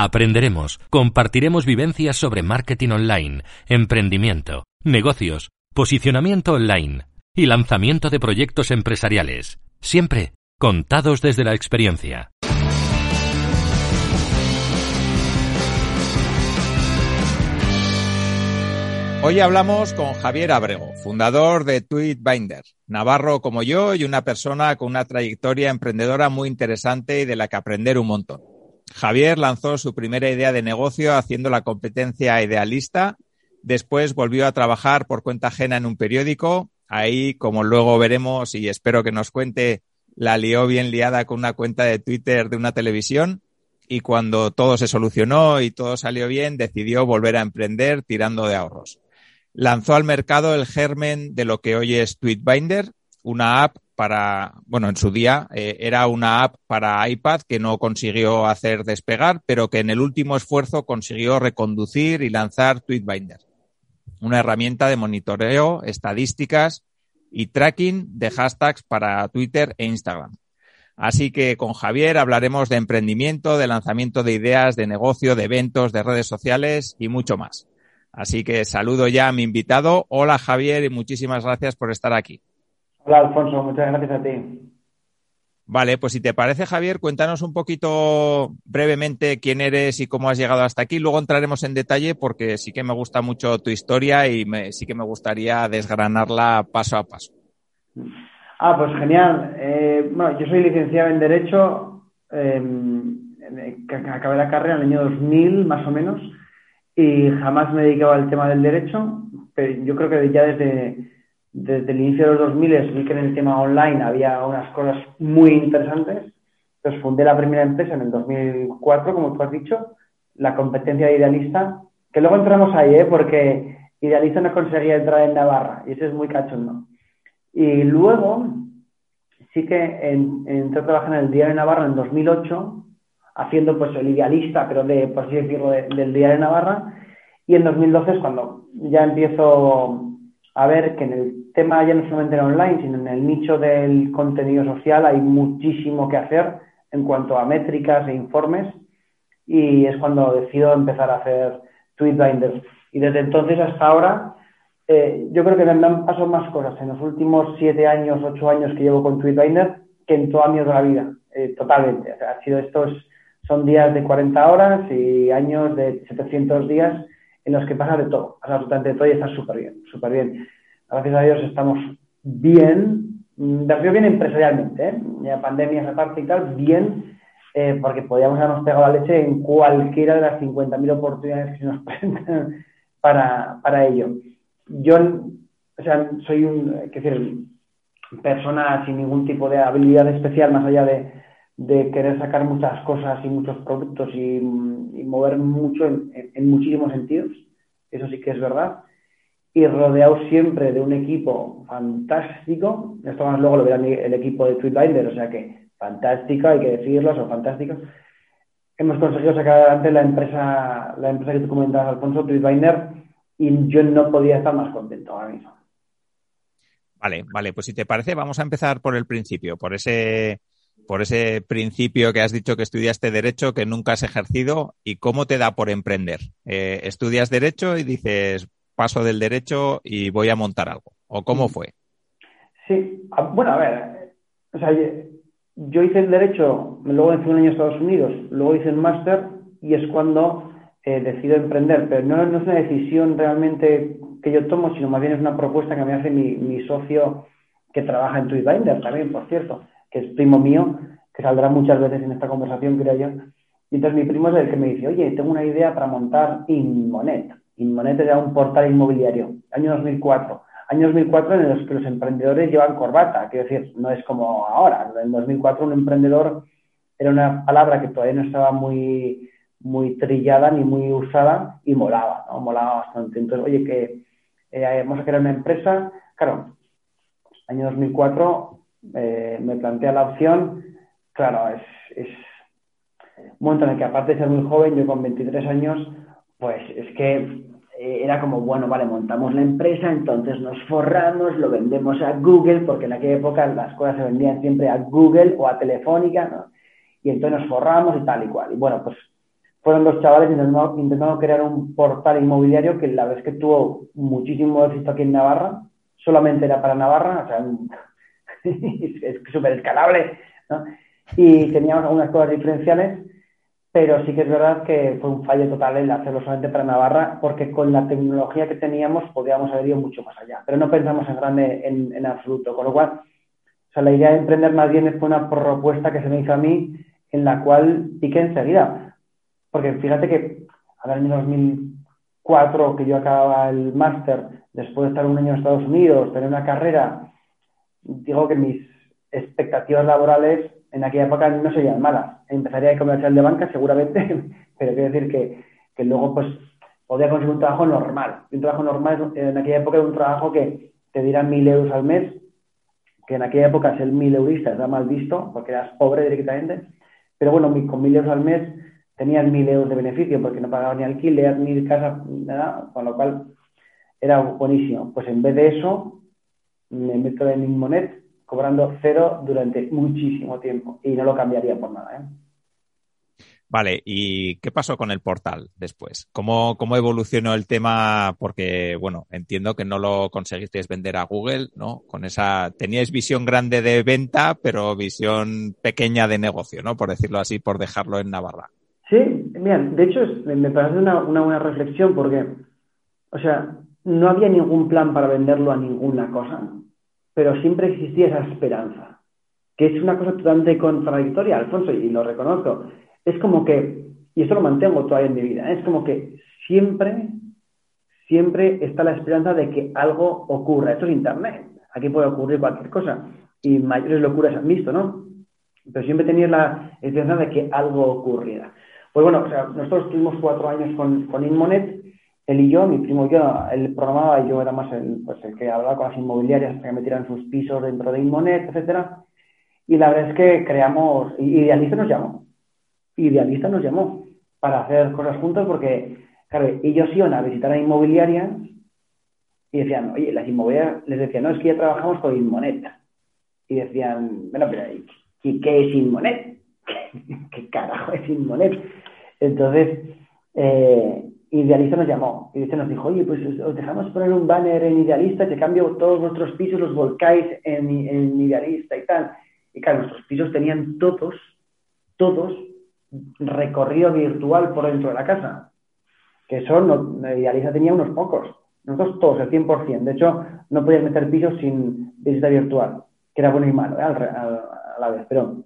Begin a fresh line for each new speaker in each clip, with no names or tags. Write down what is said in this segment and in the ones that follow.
Aprenderemos, compartiremos vivencias sobre marketing online, emprendimiento, negocios, posicionamiento online y lanzamiento de proyectos empresariales, siempre contados desde la experiencia.
Hoy hablamos con Javier Abrego, fundador de Tweetbinder, navarro como yo y una persona con una trayectoria emprendedora muy interesante y de la que aprender un montón. Javier lanzó su primera idea de negocio haciendo la competencia idealista, después volvió a trabajar por cuenta ajena en un periódico, ahí como luego veremos y espero que nos cuente, la lió bien liada con una cuenta de Twitter de una televisión. Y cuando todo se solucionó y todo salió bien, decidió volver a emprender tirando de ahorros. Lanzó al mercado el germen de lo que hoy es Tweetbinder, una app para, bueno, en su día eh, era una app para iPad que no consiguió hacer despegar, pero que en el último esfuerzo consiguió reconducir y lanzar Tweetbinder, una herramienta de monitoreo, estadísticas y tracking de hashtags para Twitter e Instagram. Así que con Javier hablaremos de emprendimiento, de lanzamiento de ideas, de negocio, de eventos, de redes sociales y mucho más. Así que saludo ya a mi invitado. Hola Javier y muchísimas gracias por estar aquí.
Hola Alfonso, muchas gracias a ti.
Vale, pues si te parece Javier, cuéntanos un poquito brevemente quién eres y cómo has llegado hasta aquí. Luego entraremos en detalle porque sí que me gusta mucho tu historia y sí que me gustaría desgranarla paso a paso.
Ah, pues genial. Eh, bueno, yo soy licenciado en Derecho, eh, acabé la carrera en el año 2000 más o menos y jamás me dedicaba al tema del derecho, pero yo creo que ya desde, desde el inicio de los 2000 vi que en el tema online había unas cosas muy interesantes. Entonces fundé la primera empresa en el 2004, como tú has dicho, la competencia de Idealista, que luego entramos ahí, ¿eh? porque Idealista no conseguía entrar en Navarra y eso es muy cachondo. Y luego sí que entré a trabajar en el Diario de Navarra en 2008 haciendo pues el idealista, pero de, por así decirlo, del Día de Navarra. Y en 2012 es cuando ya empiezo a ver que en el tema ya no solamente en online, sino en el nicho del contenido social hay muchísimo que hacer en cuanto a métricas e informes. Y es cuando decido empezar a hacer tweetbinders. Y desde entonces hasta ahora, eh, yo creo que me han pasado más cosas en los últimos siete años, ocho años que llevo con tweetbinder que en toda mi otra vida, eh, totalmente. O sea, ha sido esto son días de 40 horas y años de 700 días en los que pasa de todo, pasa absolutamente de todo y está súper bien, súper bien. Gracias a Dios estamos bien, mm, me bien empresarialmente, ¿eh? ya pandemia aparte y tal, bien, eh, porque podríamos habernos pegado la leche en cualquiera de las 50.000 oportunidades que se nos presentan para, ello. Yo, o sea, soy un, qué decir, persona sin ningún tipo de habilidad especial más allá de de querer sacar muchas cosas y muchos productos y, mover mucho en, muchísimos sentidos, eso sí que es verdad, y rodeado siempre de un equipo fantástico, esto más luego lo verán el equipo de Tweetbinder, o sea que fantástico, hay que decirlo, son fantásticos. Hemos conseguido sacar adelante la empresa, la empresa que tú comentabas, Alfonso, Tweetbinder, y yo no podía estar más contento ahora mismo.
Vale, vale, pues si te parece, vamos a empezar por el principio, por ese por ese principio que has dicho que estudiaste Derecho, que nunca has ejercido, y cómo te da por emprender. Eh, estudias Derecho y dices, paso del Derecho y voy a montar algo. ¿O cómo fue?
Sí, ah, bueno, a ver, o sea, yo hice el Derecho, luego hice un año en Estados Unidos, luego hice el máster y es cuando eh, decido emprender, pero no, no, es una decisión realmente que yo tomo, sino más bien es una propuesta que me hace mi, mi socio que trabaja en Tweetbinder también, por cierto, que es primo mío, que saldrá muchas veces en esta conversación, creo yo. Y entonces mi primo es el que me dice, oye, tengo una idea para montar Inmonet. Inmonet era un portal inmobiliario, año 2004. Año 2004 en los que los emprendedores llevan corbata, quiero decir, no es como ahora. En 2004 un emprendedor era una palabra que todavía no estaba muy, muy trillada ni muy usada y molaba, ¿no? Molaba bastante. Entonces, oye, que eh, vamos a crear una empresa. Claro, año 2004 eh, me plantea la opción, claro, es, es un momento en el que aparte de ser muy joven, yo con 23 años, pues es que eh, era como, bueno, vale, montamos la empresa, entonces nos forramos, lo vendemos a Google, porque en aquella época las cosas se vendían siempre a Google o a Telefónica. Y entonces nos forramos y tal y cual. Y bueno, pues fueron dos chavales intentando, crear un portal inmobiliario que la vez que tuvo muchísimo éxito aquí en Navarra, solamente era para Navarra, o sea, es súper escalable, ¿no? Y teníamos algunas cosas diferenciales, pero sí que es verdad que fue un fallo total el hacerlo solamente para Navarra, porque con la tecnología que teníamos podíamos haber ido mucho más allá, pero no pensamos en grande en, en absoluto, con lo cual, o sea, la idea de emprender más bien fue una propuesta que se me hizo a mí, en la cual piqué enseguida, porque fíjate que a el año 2004 que yo acababa el máster, después de estar un año en Estados Unidos, tener una carrera, digo que mis expectativas laborales en aquella época no serían malas. Empezaría de comercial de banca seguramente, pero quiero decir que, que luego pues podría conseguir un trabajo normal. Un trabajo normal en aquella época era un trabajo que te dirán mil euros al mes, que en aquella época ser mil eurista era mal visto porque eras pobre directamente, pero bueno, con mil euros al mes tenías mil euros de beneficio porque no pagaba ni alquiler, ni casa, nada, con lo cual era buenísimo. Pues en vez de eso, me meto en Inmonet cobrando cero durante muchísimo tiempo y no lo cambiaría por nada. ¿eh?
Vale, ¿y qué pasó con el portal después? ¿Cómo, ¿Cómo evolucionó el tema? Porque, bueno, entiendo que no lo conseguisteis vender a Google, ¿no? Con esa, teníais visión grande de venta, pero visión pequeña de negocio, ¿no? Por decirlo así, por dejarlo en Navarra.
Sí, bien, de hecho me parece una, una buena reflexión porque, o sea, no había ningún plan para venderlo a ninguna cosa, pero siempre existía esa esperanza, que es una cosa totalmente contradictoria, Alfonso, y lo reconozco. Es como que, y esto lo mantengo todavía en mi vida, ¿eh? es como que siempre, siempre está la esperanza de que algo ocurra. Esto es Internet, aquí puede ocurrir cualquier cosa, y mayores locuras han visto, ¿no? Pero siempre tenía la esperanza de que algo ocurriera. Pues bueno, o sea, nosotros tuvimos cuatro años con Inmonet, él y yo, mi primo y yo, él programaba y yo era más el, pues que hablaba con las inmobiliarias para que metieran sus pisos dentro de Inmonet, etcétera. Y la verdad es que creamos, Idealista nos llamó, Idealista nos llamó para hacer cosas juntos porque, claro, ellos iban a visitar a inmobiliarias y decían, oye, las inmobiliarias les decían, no, es que ya trabajamos con Inmonet. Y decían, bueno, pero ¿qué, qué es Inmonet? ¿Qué carajo es Inmonet? Entonces, eh, Idealista nos llamó y nos dijo, oye, pues os dejamos poner un banner en Idealista, que cambio todos nuestros pisos, los volcáis en, en Idealista y tal. Y claro, nuestros pisos tenían todos, todos, recorrido virtual por dentro de la casa. Que eso, no, Idealista tenía unos pocos. Nosotros todos, el 100%. De hecho, no podías meter pisos sin visita virtual, que era bueno y malo ¿eh? a la vez. Pero,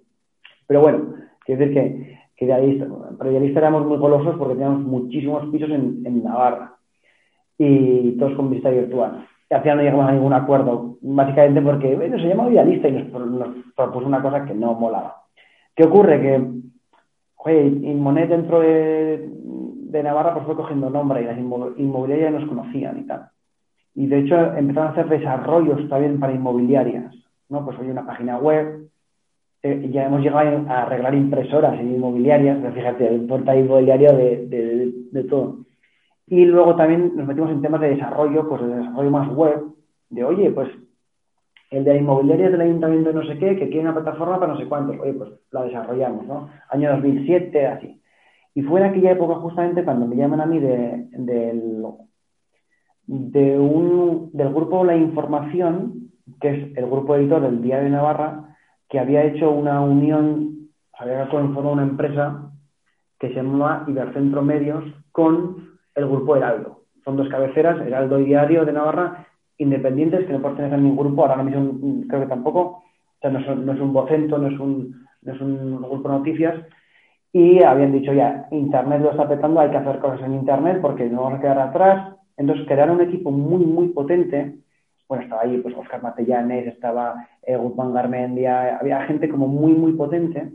pero bueno, quiero decir que que idealista, pero idealista éramos muy golosos porque teníamos muchísimos pisos en, Navarra y todos con vista virtual. Y al final no llegamos a ningún acuerdo, básicamente porque bueno, se llamaba idealista y nos, propuso una cosa que no molaba. ¿Qué ocurre? Que, oye, Inmonet dentro de, Navarra pues fue cogiendo nombre y las inmobiliarias nos conocían y tal. Y de hecho empezaron a hacer desarrollos también para inmobiliarias, ¿no? Pues hoy una página web, eh, ya hemos llegado a arreglar impresoras inmobiliarias, fíjate, un portal inmobiliario de, todo. Y luego también nos metimos en temas de desarrollo, pues de desarrollo más web, de oye, pues el de inmobiliarias del ayuntamiento de no sé qué, que quiere una plataforma para no sé cuántos, oye, pues la desarrollamos, ¿no? Año 2007, así. Y fue en aquella época justamente cuando me llaman a mí de, del, de un, del grupo La Información, que es el grupo editor del Diario de Navarra, que había hecho una unión, había conformado una empresa que se llamaba Ibercentro Medios con el grupo Heraldo. Son dos cabeceras, Heraldo y Diario de Navarra, independientes, que no pertenecen a ningún grupo, ahora mismo creo que tampoco, o sea, no, es un vocento, no es un, no es un grupo de noticias, y habían dicho ya, Internet lo está petando, hay que hacer cosas en Internet porque no vamos a quedar atrás. Entonces crearon un equipo muy, muy potente. Bueno, estaba ahí pues Oscar Matellanes, estaba eh, Guzmán Garmendia, había gente como muy, muy potente.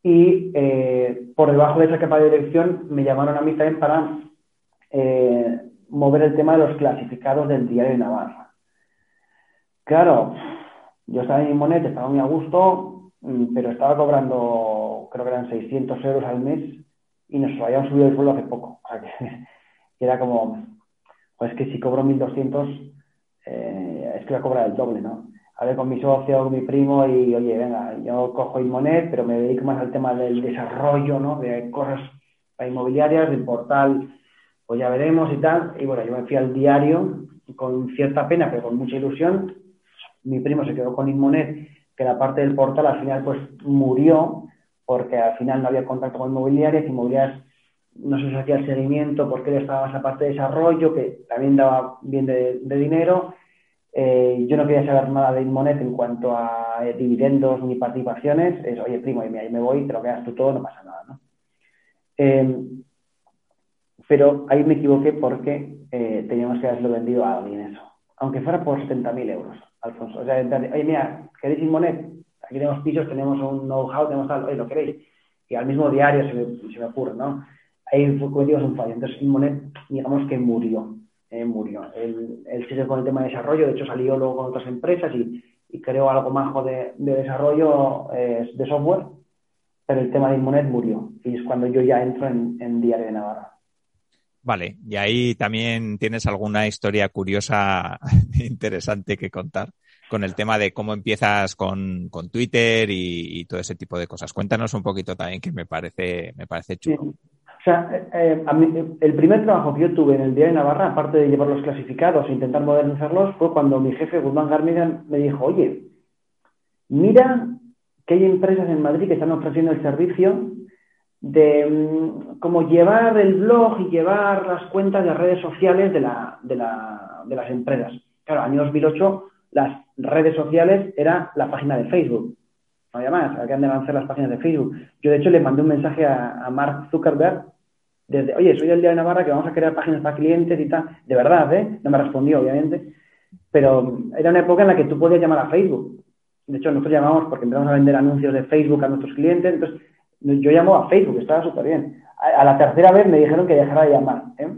Y eh, por debajo de esa capa de dirección me llamaron a mí también para eh, mover el tema de los clasificados del diario de Navarra. Claro, yo estaba en Monet, estaba muy a gusto, mm, pero estaba cobrando creo que eran 600 euros al mes y nos habían subido el sueldo hace poco. O sea que, era como, pues que si cobro 1.200, eh, es que voy a cobrar el doble, ¿no? ver con mi socio, con mi primo y, oye, venga, yo cojo Inmonet, pero me dedico más al tema del desarrollo, ¿no? De cosas inmobiliarias, del portal, pues ya veremos y tal. Y bueno, yo me fui al diario con cierta pena, pero con mucha ilusión. Mi primo se quedó con Inmonet, que la parte del portal al final pues murió porque al final no había contacto con inmobiliarias, inmobiliarias no se hacía el seguimiento porque él estaba más parte de desarrollo, que también daba bien de, dinero. Eh, yo no quería saber nada de Inmonet en cuanto a eh, dividendos ni participaciones. Es, oye, primo, ahí me voy, te lo quedas tú todo, no pasa nada. ¿no? Eh, pero ahí me equivoqué porque teníamos que haberlo vendido a alguien eso. Aunque fuera por 70.000 euros, Alfonso. O sea, oye, mira, ¿queréis Inmonet? aquí tenemos pisos, tenemos un know-how, tenemos tal, oye, lo queréis. Y al mismo diario se me, se me ocurre, ¿no? Ahí cometimos un fallo. Entonces, Inmonet, digamos que murió. Eh, murió. Él, sigue con el tema de desarrollo, de hecho salió luego con otras empresas y, creó algo majo de, de desarrollo eh, de software, pero el tema de Inmonet murió. Y es cuando yo ya entro en, en Diario de Navarra.
Vale, y ahí también tienes alguna historia curiosa, interesante que contar con el tema de cómo empiezas con, Twitter y, todo ese tipo de cosas. Cuéntanos un poquito también que me parece, me parece chulo.
O sea, eh, eh, el primer trabajo que yo tuve en el Día de Navarra, aparte de llevar los clasificados e intentar modernizarlos, fue cuando mi jefe, Guzmán Garmigan, me dijo, oye, mira que hay empresas en Madrid que están ofreciendo el servicio de mm, cómo llevar el blog y llevar las cuentas de redes sociales de, la, de, la, de las empresas. Claro, año 2008 las redes sociales era la página de Facebook. No había más, habían de lanzar las páginas de Facebook. Yo, de hecho, le mandé un mensaje a, Mark Zuckerberg desde, oye, soy del Día de Navarra que vamos a crear páginas para clientes y tal. De verdad, ¿eh? No me respondió, obviamente. Pero era una época en la que tú podías llamar a Facebook. De hecho, nosotros llamamos porque empezamos a vender anuncios de Facebook a nuestros clientes. Entonces, yo llamo a Facebook, estaba súper bien. A, la tercera vez me dijeron que dejara de llamar. ¿eh?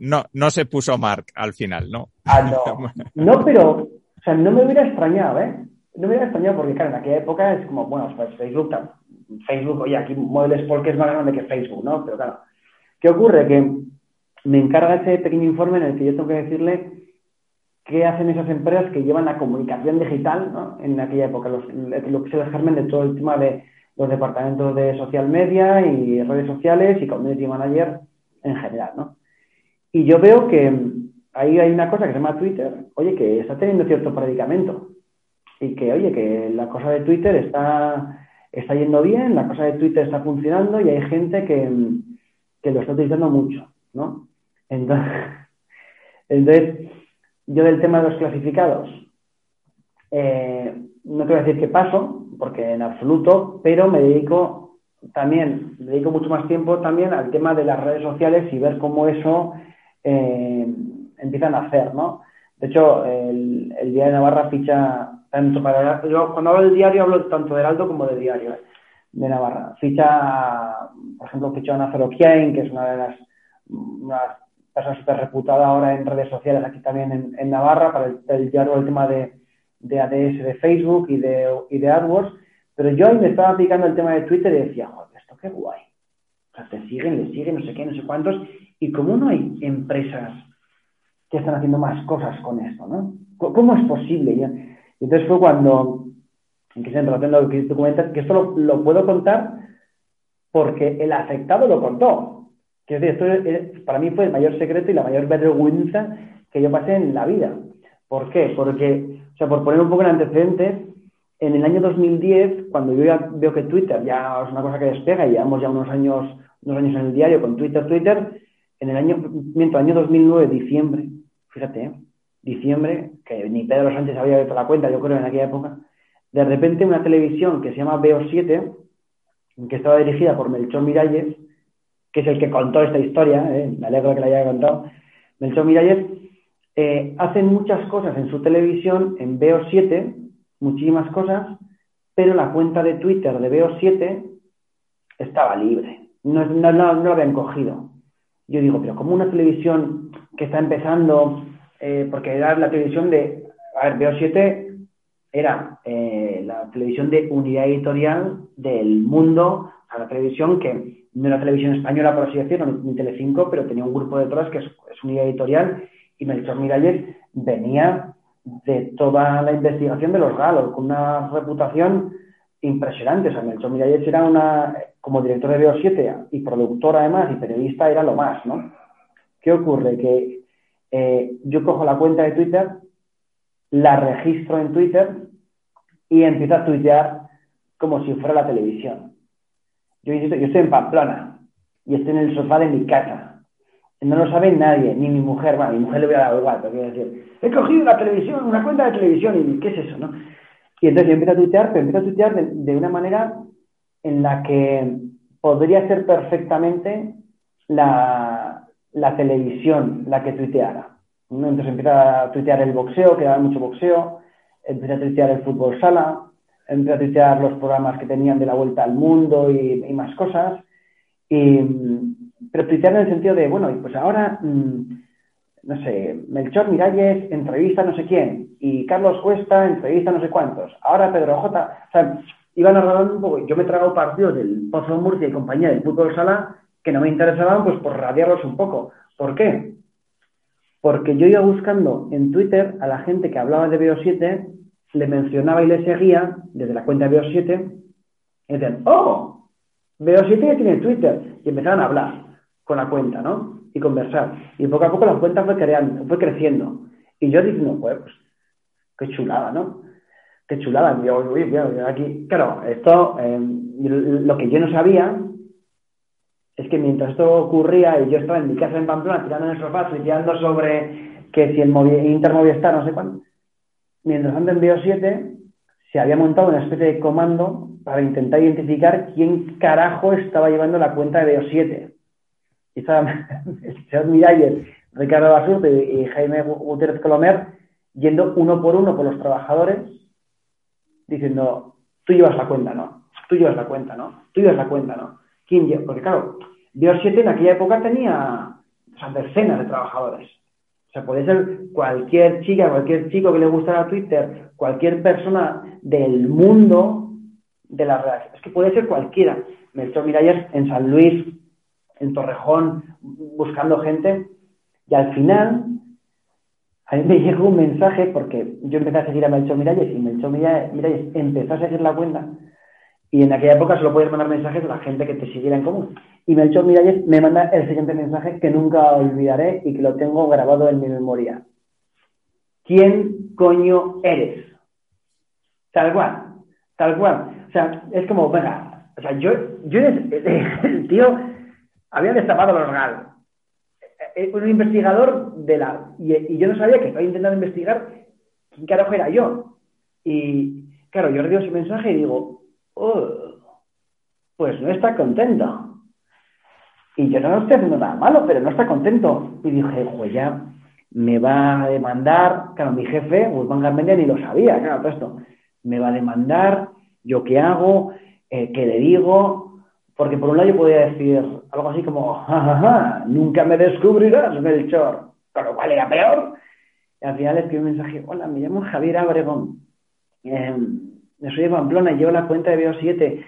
no, no, se puso Mark al final, ¿no?
Ah, no. No, pero, o sea, no me hubiera extrañado, ¿eh? No me hubiera extrañado porque, claro, en aquella época es como, bueno, pues Facebook, Facebook, oye, aquí muebles porque es más grande que Facebook, ¿no? Pero claro, ¿qué ocurre? Que me encarga ese pequeño informe en el que yo tengo que decirle qué hacen esas empresas que llevan la comunicación digital, ¿no? En aquella época, lo que es el germen de todo el tema de los departamentos de social media y redes sociales y community manager en general, ¿no? Y yo veo que ahí hay una cosa que se llama Twitter, oye, que está teniendo cierto predicamento y que, oye, que la cosa de Twitter está, está yendo bien, la cosa de Twitter está funcionando y hay gente que, lo está utilizando mucho, ¿no? Entonces, yo del tema de los clasificados, eh, no a decir qué paso, porque en absoluto, pero me dedico también, me dedico mucho más tiempo también al tema de las redes sociales y ver cómo eso eh, empiezan a hacer, ¿no? De hecho, el, el Día de Navarra ficha tanto para... Yo cuando hablo del diario hablo tanto de Heraldo como de diario ¿eh? de Navarra. Ficha, por ejemplo, ficha a Nazaro que es una de las una personas súper reputada ahora en redes sociales aquí también en, Navarra para el, el diario el tema de de ADS de Facebook y de, y de AdWords, pero yo me estaba aplicando el tema de Twitter y decía, joder, esto qué guay. O sea, te siguen, le siguen, no sé qué, no sé cuántos, y como no hay empresas que están haciendo más cosas con esto, ¿no? ¿Cómo es posible? Y entonces fue cuando, en que se lo que tú comentas, que esto lo, puedo contar porque el afectado lo contó. Que esto para mí fue el mayor secreto y la mayor vergüenza que yo pasé en la vida. ¿Por qué? Porque, o sea, por poner un poco el antecedente, en el año 2010, cuando yo ya veo que Twitter ya es una cosa que despega y llevamos ya unos años, unos años en el diario con Twitter, Twitter, en el año, miento, año 2009, diciembre, fíjate, ¿eh? diciembre, que ni Pedro Sánchez había abierto la cuenta, yo creo, en aquella época, de repente una televisión que se llama BO7, que estaba dirigida por Melchor Miralles, que es el que contó esta historia, ¿eh? me alegro que la haya contado, Melchor Miralles, eh, hacen muchas cosas en su televisión, en BO7, muchísimas cosas, pero la cuenta de Twitter de BO7 estaba libre, no, no, no, lo habían cogido. Yo digo, pero como una televisión que está empezando, eh, porque era la televisión de, a ver, BO7 era eh, la televisión de unidad editorial del mundo, a la televisión que no era televisión española, por así decirlo, ni Telecinco, pero tenía un grupo detrás que es, es unidad editorial y Melchor Miralles venía de toda la investigación de los galos, con una reputación impresionante. O sea, Melchor Miralles era una, como director de Veo 7 y productor además y periodista era lo más, ¿no? ¿Qué ocurre? Que eh, yo cojo la cuenta de Twitter, la registro en Twitter y empiezo a tuitear como si fuera la televisión. Yo, yo estoy en Pamplona y estoy en el sofá de mi casa no lo sabe nadie, ni mi mujer, bueno, mi mujer le voy a dar igual, pero quiero decir, he cogido una televisión, una cuenta de televisión, y ¿qué es eso, no? Y entonces yo empiezo a tuitear, pero empiezo a tuitear de, una manera en la que podría ser perfectamente la, televisión la que tuiteara. Entonces empiezo a tuitear el boxeo, que daba mucho boxeo, empecé a tuitear el fútbol sala, empecé a tuitear los programas que tenían de la vuelta al mundo y, y más cosas. Y, pero tuitear en el sentido de, bueno, pues ahora, mm, no sé, Melchor Miralles entrevista no sé quién, y Carlos Cuesta entrevista no sé cuántos, ahora Pedro J. O sea, iban narrando un poco, yo me trago partidos del Pozo Murcia y compañía del fútbol sala que no me interesaban, pues por radiarlos un poco. ¿Por qué? Porque yo iba buscando en Twitter a la gente que hablaba de BO7, le mencionaba y le seguía desde la cuenta de BO7, y decían, ¡oh! BO7 ya tiene Twitter. Y empezaban a hablar con la cuenta, ¿no? Y conversar. Y poco a poco la cuenta fue creando, fue creciendo. Y yo diciendo, pues, qué chulada, ¿no? Qué chulada. Y yo, uy, aquí. Claro, esto, eh, lo que yo no sabía es que mientras esto ocurría y yo estaba en mi casa en Pamplona tirando en el sofá, tirando sobre que si el Inter Movistar, no sé cuánto, mientras ando en BO7, se había montado una especie de comando para intentar identificar quién carajo estaba llevando la cuenta de BO7 y estaban el señor Miralles, Ricardo Basurto y, Jaime Gutiérrez Colomer yendo uno por uno por los trabajadores diciendo, tú llevas la cuenta, ¿no? Tú llevas la cuenta, ¿no? Tú llevas la cuenta, ¿no? ¿Quién lleva? Porque claro, Dios 7 en aquella época tenía decenas de trabajadores. O sea, puede ser cualquier chica, cualquier chico que le gustara Twitter, cualquier persona del mundo de la redacción. Es que puede ser cualquiera. Melchor Miralles en San Luis en Torrejón buscando gente y al final a mí me llegó un mensaje porque yo empecé a seguir a Melchor Miralles y Melchor Miralles empezó a seguir la cuenta y en aquella época solo podías mandar mensajes a la gente que te siguiera en común. Y Melchor Miralles me manda el siguiente mensaje que nunca olvidaré y que lo tengo grabado en mi memoria. ¿Quién coño eres? Tal cual, tal cual. O sea, es como, venga, o sea, yo, yo el tío había destapado los GAL. Eh, eh, un investigador de la. Y, yo no sabía que estaba intentando investigar quién carajo era yo. Y claro, yo le ese mensaje y digo, oh, pues no está contento. Y yo no estoy haciendo nada malo, pero no está contento. Y dije, pues ya me va a demandar, claro, mi jefe, Guzmán Garmendia, ni lo sabía, claro, todo esto. Me va a demandar, yo qué hago, eh, qué le digo, porque por un lado yo podía decir algo así como, ja, nunca me descubrirás, Melchor, pero ¿cuál era peor? Y al final escribí un mensaje, hola, me llamo Javier Abregón, eh, soy de Pamplona, llevo la cuenta de BO7,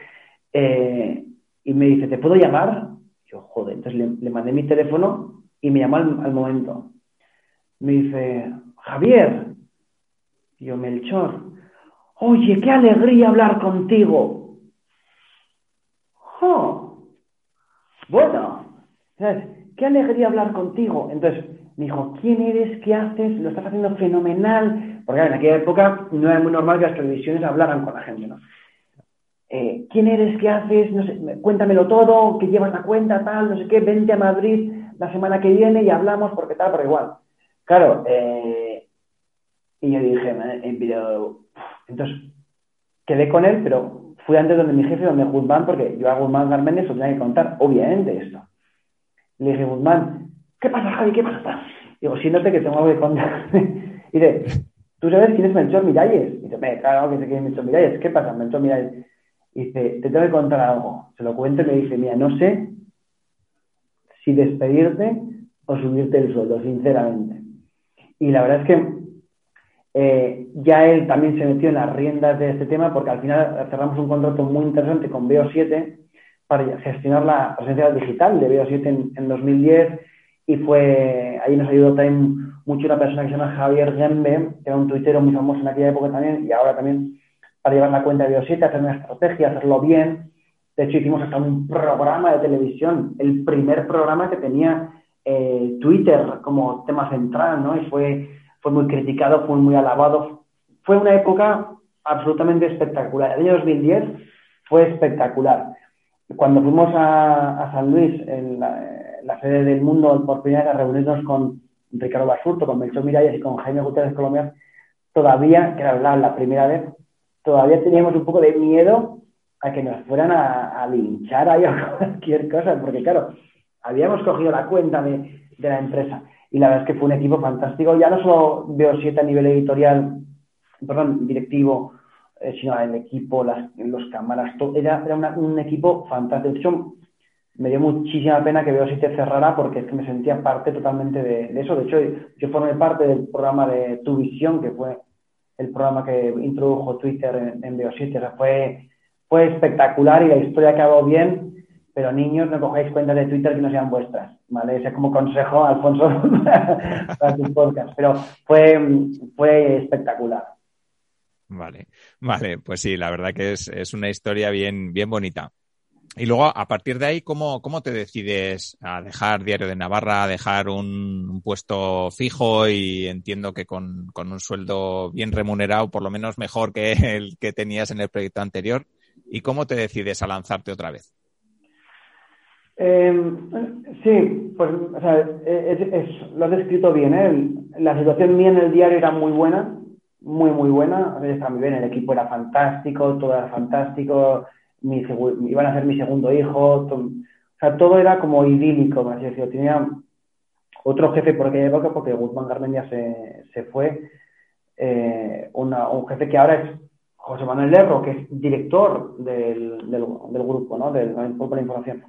eh, y me dice, ¿te puedo llamar? Yo, joder, entonces le, mandé mi teléfono y me llamó al, momento. Me dice, Javier, yo, Melchor, oye, qué alegría hablar contigo. Bueno, Qué alegría hablar contigo. Entonces me dijo, ¿quién eres? ¿Qué haces? Lo estás haciendo fenomenal. Porque en aquella época no era muy normal que las televisiones hablaran con la gente, ¿no? Eh, ¿Quién eres? ¿Qué haces? No sé, cuéntamelo todo, que llevas la cuenta, tal, no sé qué, vente a Madrid la semana que viene y hablamos porque tal, pero igual. Claro, eh, y yo dije, en video, entonces quedé con él, pero fui antes donde mi jefe, donde Guzmán, porque yo a Guzmán Garméndez os tenía que contar, obviamente, esto. Le dije, Guzmán, ¿qué pasa, Javi? ¿Qué pasa? Digo, siéntate que tengo algo que contar. y dice, ¿tú sabes quién es Melchor Miralles? Y dice, claro que sé quién es Melchor Miralles. ¿Qué pasa, Melchor Miralles? Y dice, te tengo que contar algo. Se lo cuento y me dice, mira, no sé si despedirte o subirte el sueldo, sinceramente. Y la verdad es que eh, ya él también se metió en las riendas de este tema porque al final cerramos un contrato muy interesante con BO7 para gestionar la presencia digital de BO7 en, 2010 y fue, ahí nos ayudó también mucho una persona que se llama Javier Gembe, que era un tuitero muy famoso en aquella época también y ahora también para llevar la cuenta de BO7, hacer una estrategia, hacerlo bien. De hecho, hicimos hasta un programa de televisión, el primer programa que tenía eh, Twitter como tema central, ¿no? Y fue fue muy criticado, fue muy alabado. Fue una época absolutamente espectacular. El año 2010 fue espectacular. Cuando fuimos a, San Luis, en la, sede del mundo, por primera vez a reunirnos con Ricardo Basurto, con Melchor Miralles y con Jaime Gutiérrez Colombia, todavía, que era la, primera vez, todavía teníamos un poco de miedo a que nos fueran a, linchar ahí o cualquier cosa, porque claro, habíamos cogido la cuenta de la empresa y la verdad es que fue un equipo fantástico. Ya no solo veo siete a nivel editorial, perdón, directivo, eh, sino el equipo, las, los cámaras, todo, era, era un equipo fantástico. De hecho, me dio muchísima pena que veo si te cerrara porque es que me sentía parte totalmente de, eso. De hecho, yo formé parte del programa de Tu Visión, que fue el programa que introdujo Twitter en, en O sea, fue, fue espectacular y la historia acabó bien pero niños no cojáis cuentas de Twitter que no sean vuestras, ¿vale? Ese es como consejo, Alfonso, para tus podcast. Pero fue, fue espectacular.
Vale, vale, pues sí, la verdad que es, es una historia bien, bien bonita. Y luego, a partir de ahí, ¿cómo, cómo te decides a dejar Diario de Navarra, a dejar un, puesto fijo y entiendo que con, con, un sueldo bien remunerado, por lo menos mejor que el que tenías en el proyecto anterior? ¿Y cómo te decides a lanzarte otra vez?
Eh, sí, pues o sea, es, lo has descrito bien. ¿eh? La situación mía en el diario era muy buena, muy, muy buena. Estaba muy bien, el equipo era fantástico, todo era fantástico, mi, iban a ser mi segundo hijo, o sea, todo era como idílico, me decir. Tenía otro jefe por aquella época, porque Guzmán Garmendia se, se fue, eh, una, un jefe que ahora es José Manuel Lerro, que es director del, del, grupo, ¿no? del grupo de información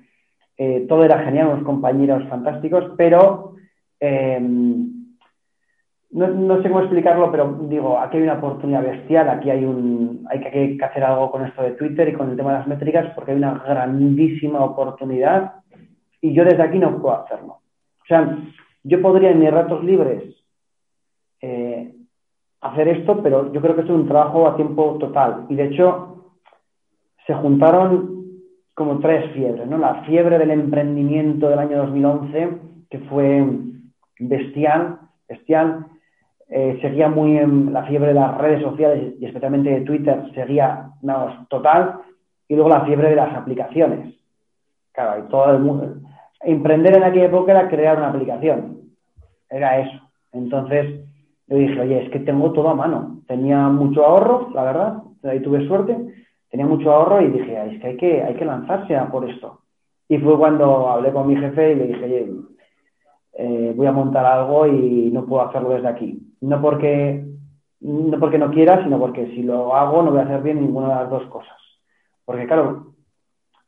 eh, todo era genial, unos compañeros fantásticos, pero eh, no, sé cómo explicarlo, pero digo, aquí hay una oportunidad bestial, aquí hay, un, hay que, hacer algo con esto de Twitter y con el tema de las métricas, porque hay una grandísima oportunidad y yo desde aquí no puedo hacerlo. O sea, yo podría en mis ratos libres eh, hacer esto, pero yo creo que es un trabajo a tiempo total. Y de hecho, se juntaron como tres fiebres, ¿no? La fiebre del emprendimiento del año 2011, que fue bestial, bestial. Eh, seguía muy en la fiebre de las redes sociales y especialmente de Twitter, seguía, vamos, total. Y luego la fiebre de las aplicaciones. Claro, y todo el mundo. Emprender en aquella época era crear una aplicación. Era eso. Entonces, yo dije, oye, es que tengo todo a mano. Tenía mucho ahorro, la verdad, ahí tuve suerte tenía mucho ahorro y dije, es que hay que, hay que lanzarse a por esto. Y fue cuando hablé con mi jefe y le dije, eh, voy a montar algo y no puedo hacerlo desde aquí. No porque, no porque no quiera, sino porque si lo hago no voy a hacer bien ninguna de las dos cosas. Porque claro,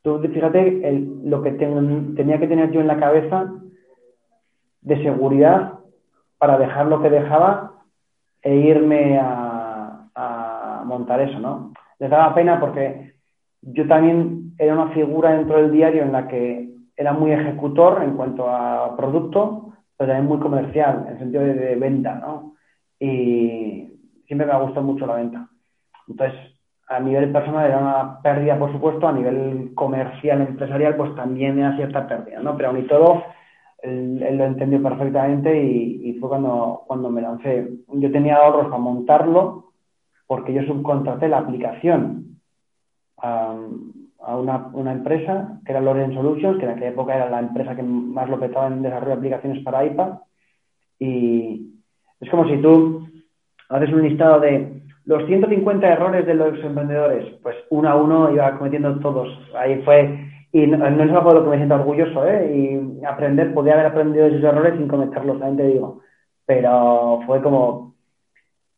tú fíjate lo que tenía que tener yo en la cabeza de seguridad para dejar lo que dejaba e irme a montar eso, ¿no? Les daba pena porque yo también era una figura dentro del diario en la que era muy ejecutor en cuanto a producto, pero también muy comercial, en el sentido de, venta, ¿no? Y siempre me ha gustado mucho la venta. Entonces, a nivel personal era una pérdida, por supuesto, a nivel comercial, empresarial, pues también era cierta pérdida, ¿no? Pero aún y todo, él, lo entendió perfectamente y, fue cuando, cuando me lancé. Yo tenía ahorros para montarlo porque yo subcontraté la aplicación a, una, empresa que era Lorient Solutions, que en aquella época era la empresa que más lo petaba en desarrollo de aplicaciones para iPad. Y es como si tú haces un listado de los 150 errores de los emprendedores, pues uno a uno iba cometiendo todos. Ahí fue y no, es algo de lo que me siento orgulloso, ¿eh? Y aprender, podía haber aprendido esos errores sin cometerlos, también te digo. Pero fue como,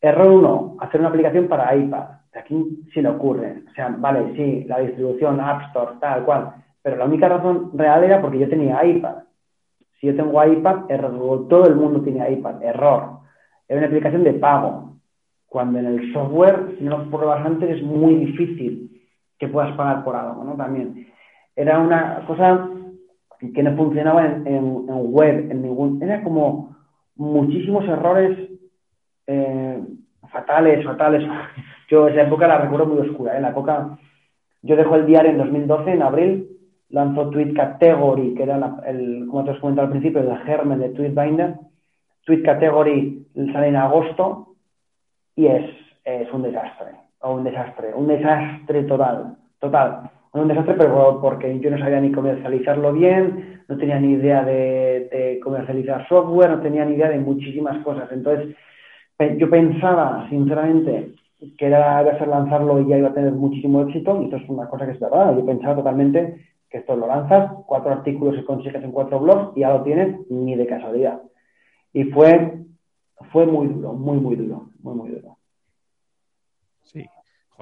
error uno, hacer una aplicación para iPad. Aquí sí le ocurre. O sea, vale, sí, la distribución, App Store, tal cual. Pero la única razón real era porque yo tenía iPad. Si yo tengo iPad, error, todo el mundo tiene iPad, error. Era una aplicación de pago. Cuando en el software, si no lo pruebas antes, es muy difícil que puedas pagar por algo, ¿no? También era una cosa que no funcionaba en, web, en ningún, era como muchísimos errores eh, fatales, fatales. Yo esa época la recuerdo muy oscura. ¿eh? la época, yo dejo el diario en 2012, en abril, lanzo Tweet Category, que era, el, como te os comentado al principio, el germen de TweetBinder. Tweet Category sale en agosto y es, es un desastre, o un desastre, un desastre total, total un desastre, pero porque yo no sabía ni comercializarlo bien, no tenía ni idea de, comercializar software, no tenía ni idea de muchísimas cosas. Entonces, yo pensaba, sinceramente, que era a ser lanzarlo y ya iba a tener muchísimo éxito, y esto es una cosa que es verdad. Yo pensaba totalmente que esto lo lanzas, cuatro artículos y consigues en cuatro blogs y ya lo tienes ni de casualidad. Y fue, fue muy duro, muy, muy duro, muy, muy duro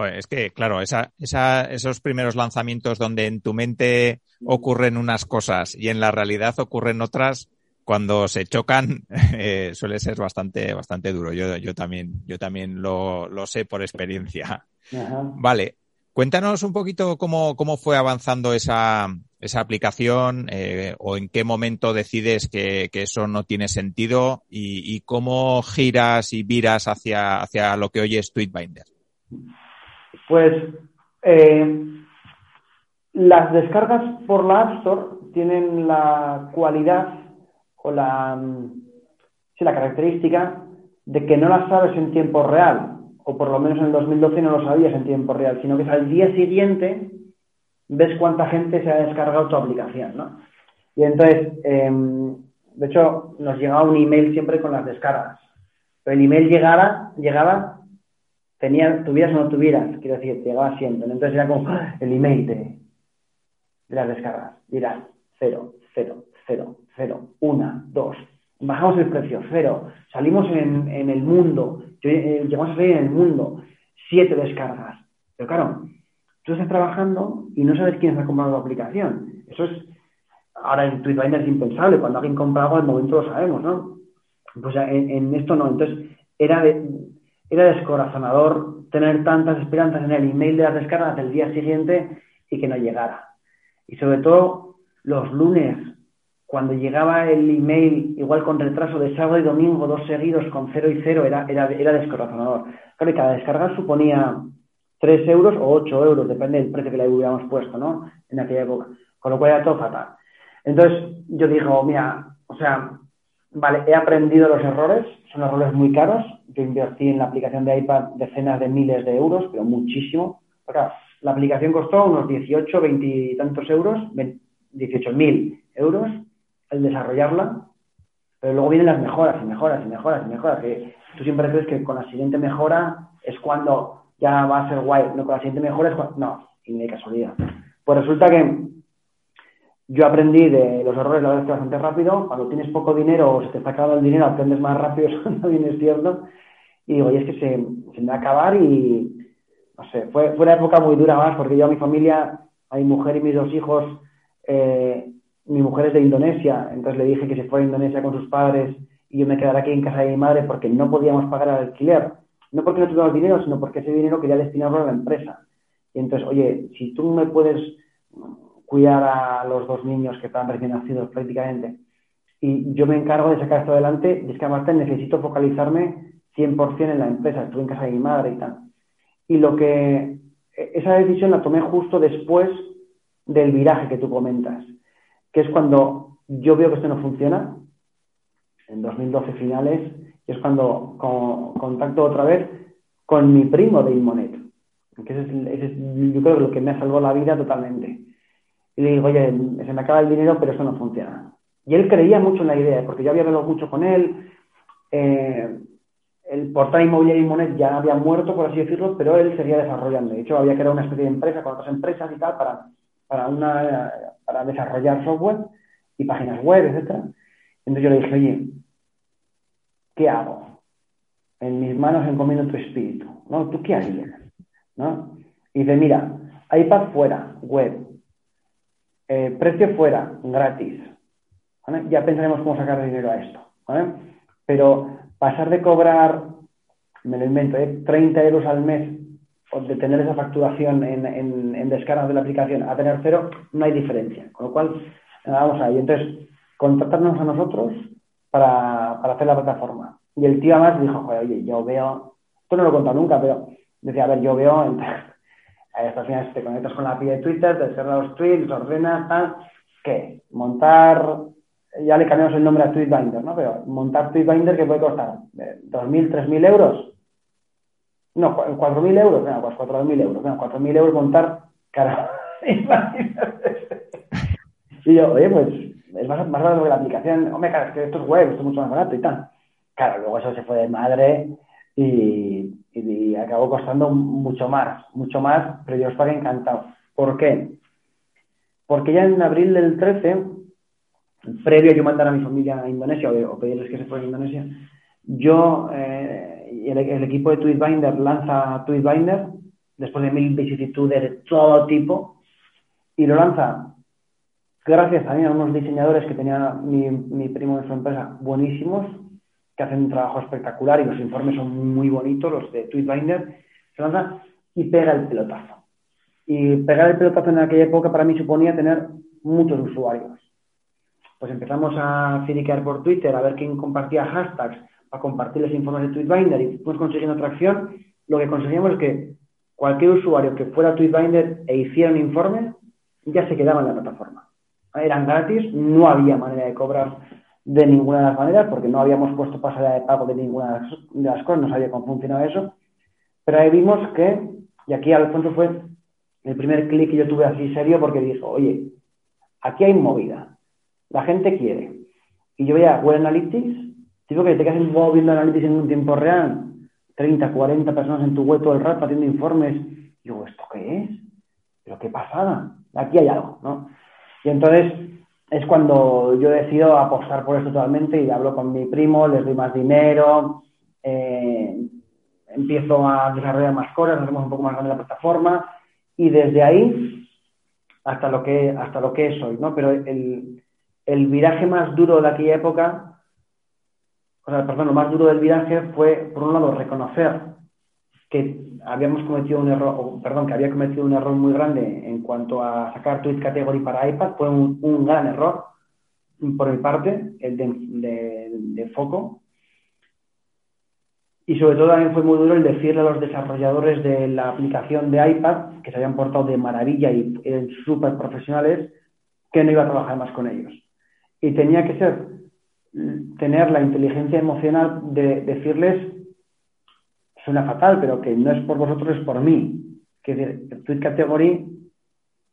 es que, claro, esa, esos primeros lanzamientos donde en tu mente ocurren unas cosas y en la realidad ocurren otras, cuando se chocan, eh, suele ser bastante, bastante duro. Yo, yo también, yo también lo, sé por experiencia. Vale. Cuéntanos un poquito cómo, cómo fue avanzando esa, esa aplicación eh, o en qué momento decides que, eso no tiene sentido y, y, cómo giras y viras hacia, hacia lo que hoy es Tweetbinder.
Pues eh, las descargas por la App Store tienen la cualidad o la, sí, la característica de que no las sabes en tiempo real, o por lo menos en el 2012 no lo sabías en tiempo real, sino que es al día siguiente ves cuánta gente se ha descargado tu aplicación, ¿no? Y entonces, em, de hecho, nos llegaba un email siempre con las descargas. Pero el email llegara, llegaba tenía, tuvieras o no tuvieras, quiero decir, llegaba siempre. Entonces era como ¡ah! el email de, las descargas. Dirás, cero, cero, cero, cero, una, dos. Bajamos el precio, cero. Salimos en, el mundo. Eh, llegamos a salir en el mundo. Siete descargas. Pero claro, tú estás trabajando y no sabes quién está comprando la aplicación. Eso es, ahora en Twitter es impensable. Cuando alguien compra algo, al momento lo sabemos, ¿no? Pues en, en esto no. Entonces, era de, era descorazonador tener tantas esperanzas en el email de las descargas del día siguiente y que no llegara. Y sobre todo los lunes, cuando llegaba el email igual con retraso de sábado y domingo, dos seguidos con cero y cero, era, era, era descorazonador. Claro, y cada descarga suponía tres euros o ocho euros, depende del precio que le hubiéramos puesto, ¿no? En aquella época. Con lo cual era todo fatal. Entonces yo digo, mira, o sea, vale, he aprendido los errores, son errores muy caros, yo invertí en la aplicación de iPad decenas de miles de euros, pero muchísimo. la aplicación costó unos 18, 20 y tantos euros, 18.000 euros el desarrollarla, pero luego vienen las mejoras y mejoras y mejoras y mejoras. Que tú siempre crees que con la siguiente mejora es cuando ya va a ser guay, no con la siguiente mejora es cuando... No, y ni de casualidad. Pues resulta que yo aprendí de los errores la verdad bastante rápido. Cuando tienes poco dinero o se te está acabando el dinero, aprendes más rápido, eso también es cierto. Y digo, y es que se, se me va a acabar y, no sé, fue, fue una época muy dura más porque yo a mi familia, a mi mujer y mis dos hijos, eh, mi mujer es de Indonesia, entonces le dije que se fuera a Indonesia con sus padres y yo me quedara aquí en casa de mi madre porque no podíamos pagar el alquiler. No porque no tuviéramos dinero, sino porque ese dinero quería destinarlo a la empresa. Y entonces, oye, si tú me puedes cuidar a los dos niños que están recién nacidos prácticamente. Y yo me encargo de sacar esto adelante y es que además necesito focalizarme 100% en la empresa. Estuve en casa de mi madre y tal. Y lo que, esa decisión la tomé justo después del viraje que tú comentas, que es cuando yo veo que esto no funciona, en 2012 finales, y es cuando contacto otra vez con mi primo de Inmonet, que ese es, yo creo que lo que me ha salvado la vida totalmente. Y le digo, oye, se me acaba el dinero, pero esto no funciona. Y él creía mucho en la idea, porque yo había hablado mucho con él. Eh, el portal inmobiliario Inmonet ya había muerto, por así decirlo, pero él seguía desarrollando. De hecho, había creado una especie de empresa con otras empresas y tal para, para, una, para desarrollar software y páginas web, etcétera. Entonces yo le dije, oye, ¿qué hago? En mis manos encomiendo tu espíritu. ¿no? ¿Tú qué harías? ¿No? Y dice, mira, iPad fuera, web. Eh, precio fuera, gratis. Ya pensaremos cómo sacar dinero a esto. Pero pasar de cobrar, me lo invento, 30 ¿eh? euros al mes o de tener esa facturación en, en, descargas de la aplicación a tener cero, no hay diferencia. Con lo cual, vamos ahí. Entonces, contactarnos a nosotros para, hacer la plataforma. Y el tío además dijo, oye, yo veo, esto no lo he contado nunca, pero decía, a ver, yo veo, al final te conectas con la API de Twitter, te cierras los tweets, ordenas, tal, ¿qué? Montar ya le cambiamos el nombre a Tweetbinder, ¿no? Pero montar Tweetbinder que puede costar ¿2.000, 3.000 euros? No, 4.000 euros, venga, pues 4.000 euros, venga, 4.000 euros montar, cara. y yo, oye, pues es más, más barato que la aplicación, hombre, cara, es que esto es web, esto es mucho más barato y tal. Claro, luego eso se fue de madre y, acabó costando mucho más, mucho más, pero yo os pagué encantado. ¿Por qué? Porque ya en abril del 13 previo a yo mandar a mi familia a Indonesia o, pedirles que se fueran a Indonesia, yo, eh, el, el, equipo de Tweetbinder lanza Tweetbinder después de mil vicisitudes de todo tipo y lo lanza. Gracias también a unos diseñadores que tenía mi, mi primo en su empresa buenísimos, que hacen un trabajo espectacular y los informes son muy bonitos, los de Tweetbinder, se lanza y pega el pelotazo. Y pegar el pelotazo en aquella época para mí suponía tener muchos usuarios. Pues empezamos a ciriquear por Twitter a ver quién compartía hashtags para compartir los informes de Tweetbinder y fuimos consiguiendo tracción, lo que conseguíamos es que cualquier usuario que fuera a Tweetbinder e hiciera un informe ya se quedaba en la plataforma. Eran gratis, no había manera de cobrar de ninguna de las maneras porque no habíamos puesto pasarela de pago de ninguna de las cosas, no sabía cómo funcionaba eso. Pero ahí vimos que, y aquí Alfonso fue el primer clic que yo tuve así serio porque dijo, oye, aquí hay movida la gente quiere. Y yo veía Google Analytics, digo que te quedas viendo Analytics en un tiempo real, 30, 40 personas en tu web todo el rato haciendo informes. Y digo, ¿esto qué es? ¿Pero qué pasada? Aquí hay algo, ¿no? Y entonces es cuando yo decido apostar por esto totalmente y hablo con mi primo, les doy más dinero, eh, empiezo a desarrollar más cosas, hacemos un poco más grande la plataforma y desde ahí hasta lo que hasta lo que es hoy, ¿no? Pero el, el viraje más duro de aquella época, o sea, perdón, lo más duro del viraje fue, por un lado, reconocer que habíamos cometido un error, perdón, que había cometido un error muy grande en cuanto a sacar Tweet Category para iPad, fue un, gran error por mi parte, el de, foco. Y sobre todo también fue muy duro el decirle a los desarrolladores de la aplicación de iPad, que se habían portado de maravilla y eran súper profesionales, que no iba a trabajar más con ellos y tenía que ser tener la inteligencia emocional de decirles, suena fatal, pero que no es por vosotros, es por mí. Que decir, Tweet Category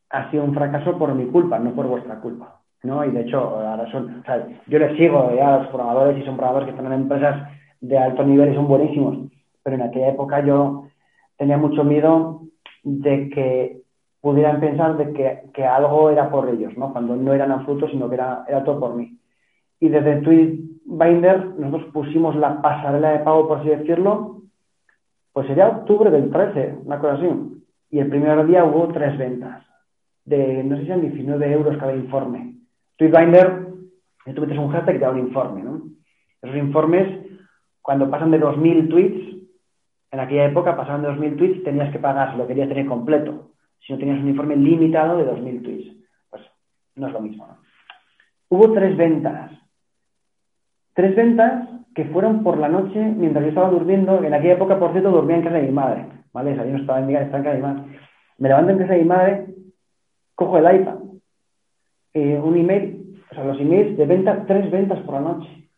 ha sido un fracaso por mi culpa, no por vuestra culpa. ¿no? Y de hecho, ahora son, yo les sigo a los programadores y son programadores que están en empresas de alto nivel y son buenísimos, pero en aquella época yo tenía mucho miedo de que pudieran pensar de que, algo era por ellos, ¿no? Cuando no eran absolutos, sino que era, era todo por mí. Y desde Tweetbinder nosotros pusimos la pasarela de pago, por así decirlo, pues sería octubre del 13, una cosa así. Y el primer día hubo tres ventas, de no sé si eran 19 euros cada informe. Tweetbinder, tú metes un hashtag y te da un informe, ¿no? Esos informes, cuando pasan de 2.000 tweets, en aquella época pasaban de 2.000 tweets, tenías que pagar si lo querías tener completo si no tenías un informe limitado de 2.000 tweets. Pues no es lo mismo. Hubo tres ventas. Tres ventas que fueron por la noche mientras yo estaba durmiendo. En aquella época, por cierto, dormía en casa de mi madre. ¿Vale? yo no estaba en mi casa, estaba en de mi madre. Me levanto en casa de mi madre, cojo el iPad, eh, un email, o sea, los emails de venta, tres ventas por la noche.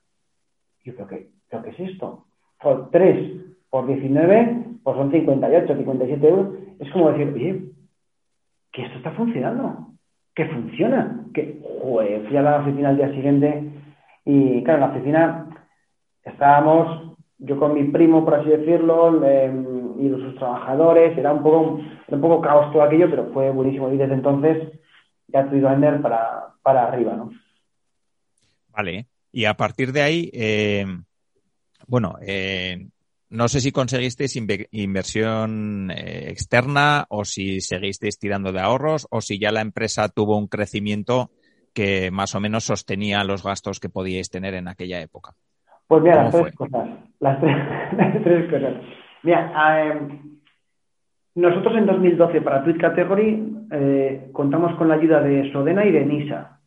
Yo creo que, creo que es esto. Por tres por 19, pues son 58, 57 euros. Es como decir, oye, que esto está funcionando, que funciona, que, joder, fui a la oficina al día siguiente y, claro, en la oficina estábamos, yo con mi primo, por así decirlo, y los trabajadores, era un poco, un poco caos todo aquello, pero fue buenísimo y desde entonces ya he podido vender para, para arriba, ¿no?
Vale, y a partir de ahí, eh, bueno, eh, no sé si conseguisteis inversión eh, externa o si seguisteis tirando de ahorros o si ya la empresa tuvo un crecimiento que más o menos sostenía los gastos que podíais tener en aquella época.
Pues mira, las tres cosas. Las tres, cosas. Mira, em, nosotros en 2012 para Tweet Category eh, contamos con la ayuda de Sodena y de NISA,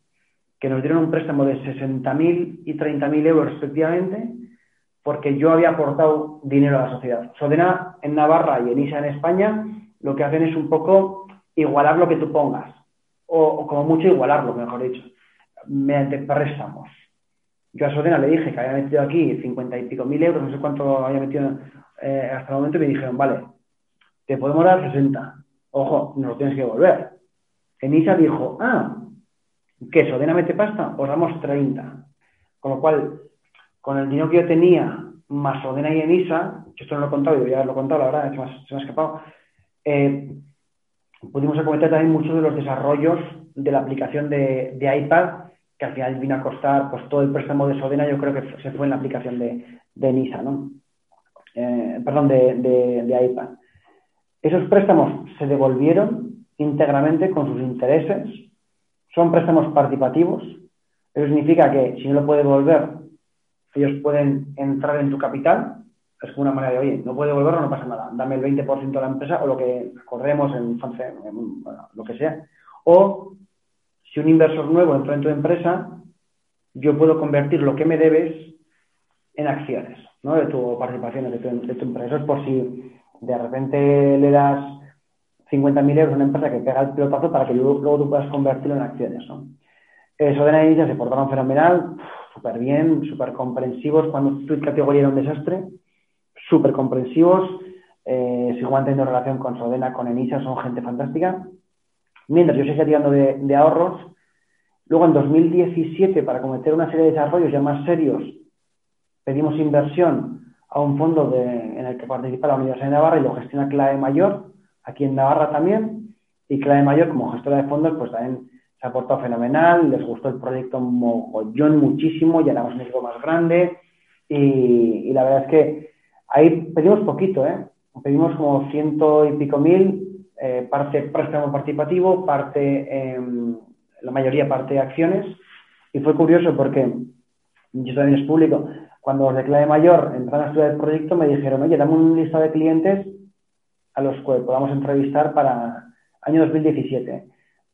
que nos dieron un préstamo de 60.000 y 30.000 euros respectivamente porque yo había aportado dinero a la sociedad. Sodena en Navarra y Enisa en España lo que hacen es un poco igualar lo que tú pongas, o, como mucho igualarlo, mejor dicho, mediante préstamos. Yo a Sodena le dije que había metido aquí cincuenta y pico mil euros, no sé cuánto había metido eh, hasta el momento, y me dijeron, vale, te podemos dar 60. Ojo, no lo tienes que devolver. Enisa dijo, ah, que Sodena mete pasta, os damos 30. Con lo cual, con el dinero que yo tenía, más Odena y Enisa, que esto no lo he contado, yo ya lo he contado, la verdad, se me ha, se me ha escapado, eh, pudimos acometer también muchos de los desarrollos de la aplicación de, iPad, que al final vino a costar, pues todo el préstamo de Sodena yo creo que se fue en la aplicación de, NISA, ¿no? Eh, perdón, de, de, iPad. Esos préstamos se devolvieron íntegramente con sus intereses, son préstamos participativos, eso significa que si no lo puede devolver ellos pueden entrar en tu capital, es como una manera de, oye, no puede devolverlo, no pasa nada, dame el 20% de la empresa o lo que acordemos en, lo que sea. O si un inversor nuevo entra en tu empresa, yo puedo convertir lo que me debes en acciones, ¿no? De tu participación, de tu, empresa. Eso es por si de repente le das 50.000 euros a una empresa que pega el pelotazo para que luego, tú puedas convertirlo en acciones, ¿no? Eso de la se portaron fenomenal súper bien, súper comprensivos. Cuando tu categoría era un desastre, súper comprensivos. Eh, relación con Sodena, con Enisa, son gente fantástica. Mientras yo seguía tirando de, ahorros, luego en 2017, para cometer una serie de desarrollos ya más serios, pedimos inversión a un fondo en el que participa la Universidad de Navarra y lo gestiona Clave Mayor, aquí en Navarra también. Y Clave Mayor, como gestora de fondos, pues también se ha portado fenomenal, les gustó el proyecto mogollón muchísimo, ya éramos un equipo más grande y, la verdad es que ahí pedimos poquito, ¿eh? Pedimos como ciento y pico mil, eh, parte préstamo participativo, parte, em, la mayoría parte acciones. Y fue curioso porque, yo también es público, cuando los de clave mayor entraron a estudiar el proyecto me dijeron, oye, dame un lista de clientes a los que podamos entrevistar para año 2017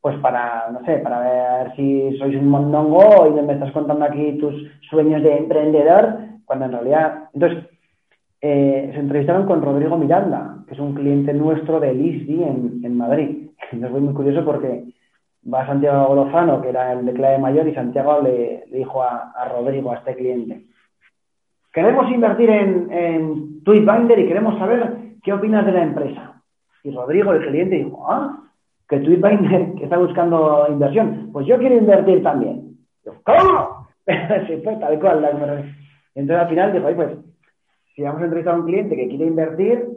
pues para, no sé, para ver si sois un mondongo y me estás contando aquí tus sueños de emprendedor, cuando en realidad... Entonces, eh, se entrevistaron con Rodrigo Miranda, que es un cliente nuestro de ISDI en, en Madrid. Entonces fue muy curioso porque va Santiago Lozano, que era el de clave mayor, y Santiago le, dijo a, Rodrigo, a este cliente, queremos invertir en, en Tweetbinder y queremos saber qué opinas de la empresa. Y Rodrigo, el cliente, dijo, ah, que Tweetbinder que está buscando inversión, pues yo quiero invertir también. ¿Cómo? sí, pues tal cual. Entonces al final dijo, pues, si vamos a entrevistar a un cliente que quiere invertir,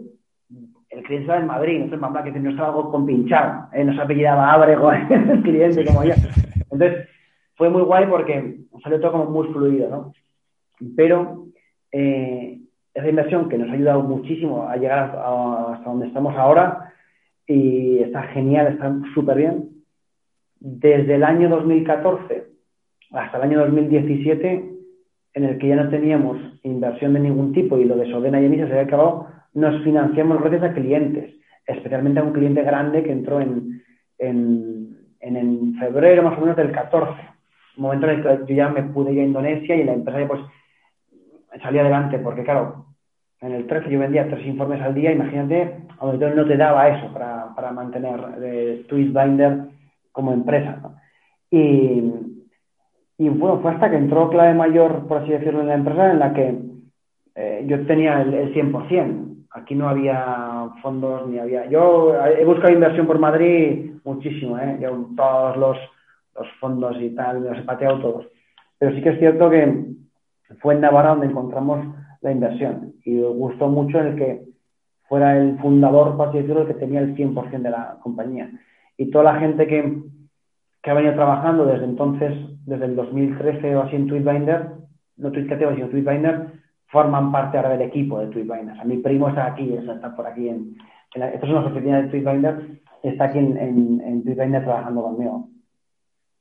el cliente está en Madrid, no es que no está algo compinchado, ¿eh? no se apellidaba Abrego el cliente como yo. Entonces, fue muy guay porque salió todo como muy fluido, ¿no? Pero eh, esa inversión que nos ha ayudado muchísimo a llegar hasta donde estamos ahora, y está genial, está súper bien. Desde el año 2014 hasta el año 2017, en el que ya no teníamos inversión de ningún tipo y lo de Sodena y Enisa se había acabado, nos financiamos gracias a clientes, especialmente a un cliente grande que entró en, en, en, febrero más o menos del 14, momento en el que yo ya me pude ir a Indonesia y la empresa pues salía adelante, porque claro, en el 13 yo vendía tres informes al día, imagínate, auditor no te daba eso para, para mantener eh, Twistbinder como empresa. Y, Y bueno, fue hasta que entró clave mayor, por así decirlo, en la empresa, en la que eh, yo tenía el, el 100%. Aquí no había fondos ni había. Yo he buscado inversión por Madrid muchísimo, ¿eh? Yo todos los, los fondos y tal, me los he pateado todos. Pero sí que es cierto que fue en Navarra donde encontramos la inversión y me gustó mucho el que fuera el fundador, por así decirlo, el que tenía el 100% de la compañía. Y toda la gente que, que ha venido trabajando desde entonces, desde el 2013 o así en Tweetbinder, no Tweetcateo, sino Tweetbinder, forman parte ahora del equipo de Tweetbinder. A mi primo está aquí, está por aquí en, en estas son las oficinas de Tweetbinder, está aquí en, en, en Tweetbinder trabajando conmigo.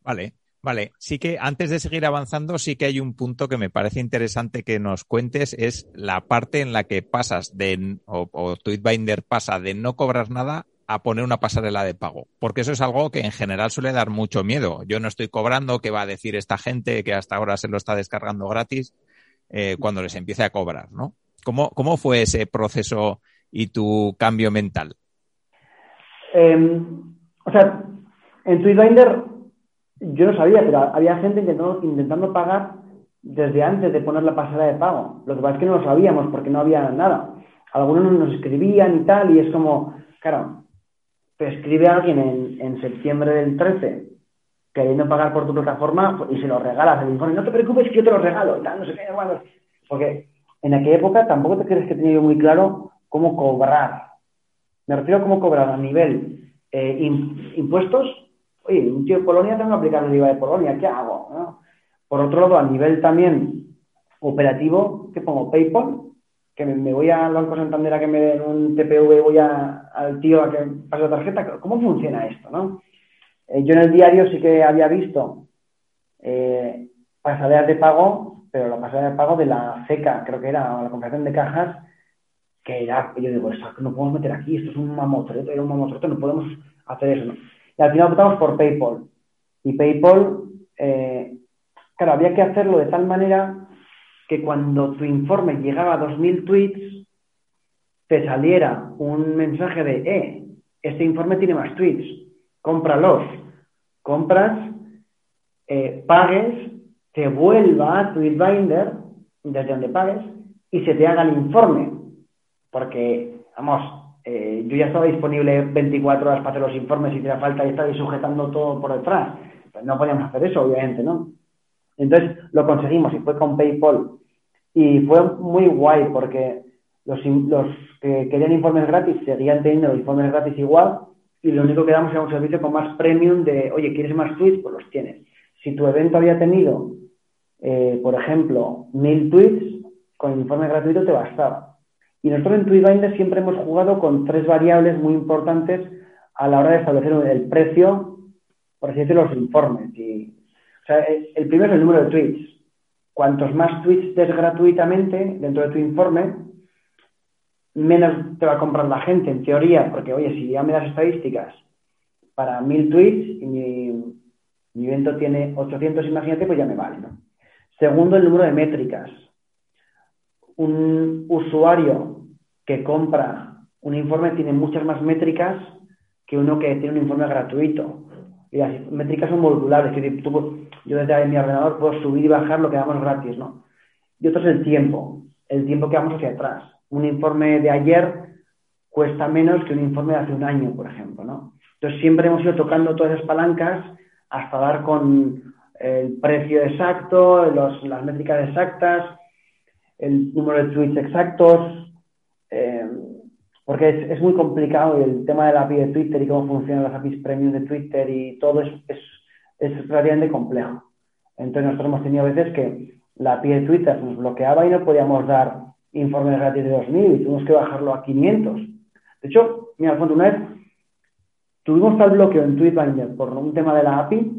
Vale, vale. Sí que antes de seguir avanzando, sí que hay un punto que me parece interesante que nos cuentes, es la parte en la que pasas de, o, o Tweetbinder pasa de no cobrar nada a poner una pasarela de pago, porque eso es algo que en general suele dar mucho miedo. Yo no estoy cobrando, ¿qué va a decir esta gente que hasta ahora se lo está descargando gratis? eh, cuando les empiece a cobrar, ¿no? ¿Cómo, ¿Cómo fue ese proceso y tu cambio mental?
Eh, o sea, en Tweetbinder yo no sabía, pero había gente intentando, intentando pagar desde antes de poner la pasarela de pago. Lo que pasa es que no lo sabíamos porque no había nada. Algunos nos escribían y tal, y es como, claro, te escribe alguien en, en septiembre del 13 queriendo pagar por tu plataforma y se lo regalas informe. No te preocupes que yo te lo regalo y no sé qué, bueno. Porque en aquella época tampoco te crees que tenía yo muy claro cómo cobrar. Me refiero a cómo cobrar a nivel eh, impuestos. Oye, un tío de Polonia tengo que aplicar el IVA de Polonia, ¿qué hago? Por otro lado, a nivel también operativo, ¿qué pongo? PayPal, que me, voy al Banco Santander a que me den un TPV voy al tío a que pase la tarjeta. ¿Cómo funciona esto? ¿no? Eh, yo en el diario sí que había visto eh, de pago, pero la pasarela de pago de la CECA, creo que era, la compración de cajas, que era, yo digo, eso no podemos meter aquí, esto es un mamotreto, era un mamotreto, no podemos hacer eso. Y al final optamos por PayPal. Y PayPal, eh, claro, había que hacerlo de tal manera que cuando tu informe llegaba a 2.000 tweets, te saliera un mensaje de, eh, este informe tiene más tweets, cómpralos. Compras, eh, pagues, te vuelva a Tweetbinder, desde donde pagues, y se te haga el informe. Porque, vamos, eh, yo ya estaba disponible 24 horas para hacer los informes y te da falta y estaba sujetando todo por detrás. Pues no podíamos hacer eso, obviamente, ¿no? Entonces lo conseguimos y fue con PayPal. Y fue muy guay porque los, los que querían informes gratis seguían teniendo los informes gratis igual y lo único que damos era un servicio con más premium de, oye, ¿quieres más tweets? Pues los tienes. Si tu evento había tenido, eh, por ejemplo, mil tweets, con el informe gratuito te bastaba. Y nosotros en Tweetbinder siempre hemos jugado con tres variables muy importantes a la hora de establecer el precio, por así decirlo, los informes. Y, o sea, el primero es el número de tweets. Cuantos más tweets des gratuitamente dentro de tu informe, menos te va a comprar la gente, en teoría, porque, oye, si ya me das estadísticas para mil tweets y mi, evento tiene 800, imagínate, pues ya me vale, ¿no? Segundo, el número de métricas. Un usuario que compra un informe tiene muchas más métricas que uno que tiene un informe gratuito. Y las métricas son modulares, que tú, yo desde mi ordenador puedo subir y bajar lo que damos gratis, ¿no? Y otro es el tiempo, el tiempo que vamos hacia atrás un informe de ayer cuesta menos que un informe de hace un año, por ejemplo, ¿no? Entonces siempre hemos ido tocando todas esas palancas hasta dar con el precio exacto, los, las métricas exactas, el número de tweets exactos, eh, porque es, es, muy complicado y el tema de la API de Twitter y cómo funcionan las APIs premium de Twitter y todo es, es, es relativamente complejo. Entonces nosotros hemos tenido veces que la API de Twitter nos bloqueaba y no podíamos dar informes gratis de 2.000 y tuvimos que bajarlo a 500. De hecho, mira, Alfonso, una vez tuvimos tal bloqueo en Tweetbinder por un tema de la API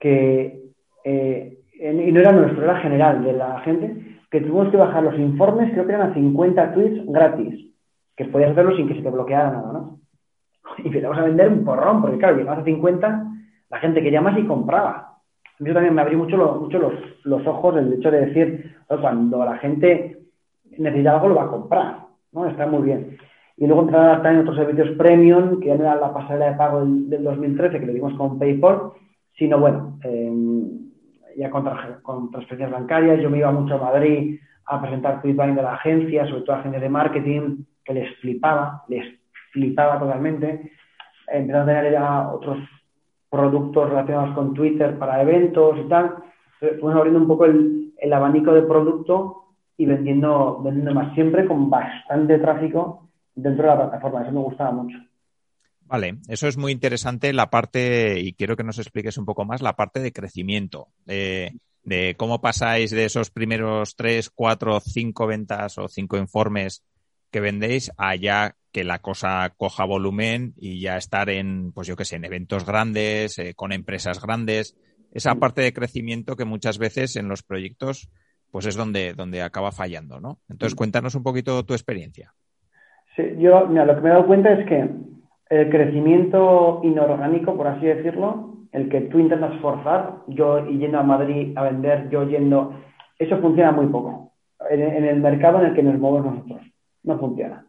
que, eh, y no era nuestro, era general de la gente, que tuvimos que bajar los informes, creo que eran a 50 tweets gratis, que podías hacerlo sin que se te bloqueara nada, ¿no? Y empezamos a vender un porrón, porque claro, llegabas a 50, la gente quería más y compraba. A mí también me abrió mucho, mucho los, los, ojos el hecho de decir, cuando la gente necesita algo, lo va a comprar, ¿no? Está muy bien. Y luego entrar también otros servicios premium, que ya no era la pasarela de pago del, del 2013, que lo dimos con PayPal, sino bueno, eh, ya con, con, transferencias bancarias. Yo me iba mucho a Madrid a presentar Tweetbind de la agencia, sobre todo agencias de marketing, que les flipaba, les flipaba totalmente. Empezando a tener ya otros productos relacionados con Twitter para eventos y tal. Fuimos abriendo un poco el abanico de producto y vendiendo, vendiendo más, siempre con bastante tráfico dentro de la plataforma. Eso me gustaba mucho.
Vale, eso es muy interesante la parte, y quiero que nos expliques un poco más, la parte de crecimiento, de, cómo pasáis de esos primeros tres, cuatro, cinco ventas o cinco informes que vendéis a ya que la cosa coja volumen y ya estar en, pues yo qué sé, en eventos grandes, eh, con empresas grandes. Esa mm. parte de crecimiento que muchas veces en los proyectos, pues es donde, donde acaba fallando, ¿no? Entonces, mm. cuéntanos un poquito tu experiencia.
Sí, yo, mira, lo que me he dado cuenta es que el crecimiento inorgánico, por así decirlo, el que tú intentas forzar, yo yendo a Madrid a vender, yo yendo, eso funciona muy poco. En, el mercado en el que nos movemos nosotros, no funciona.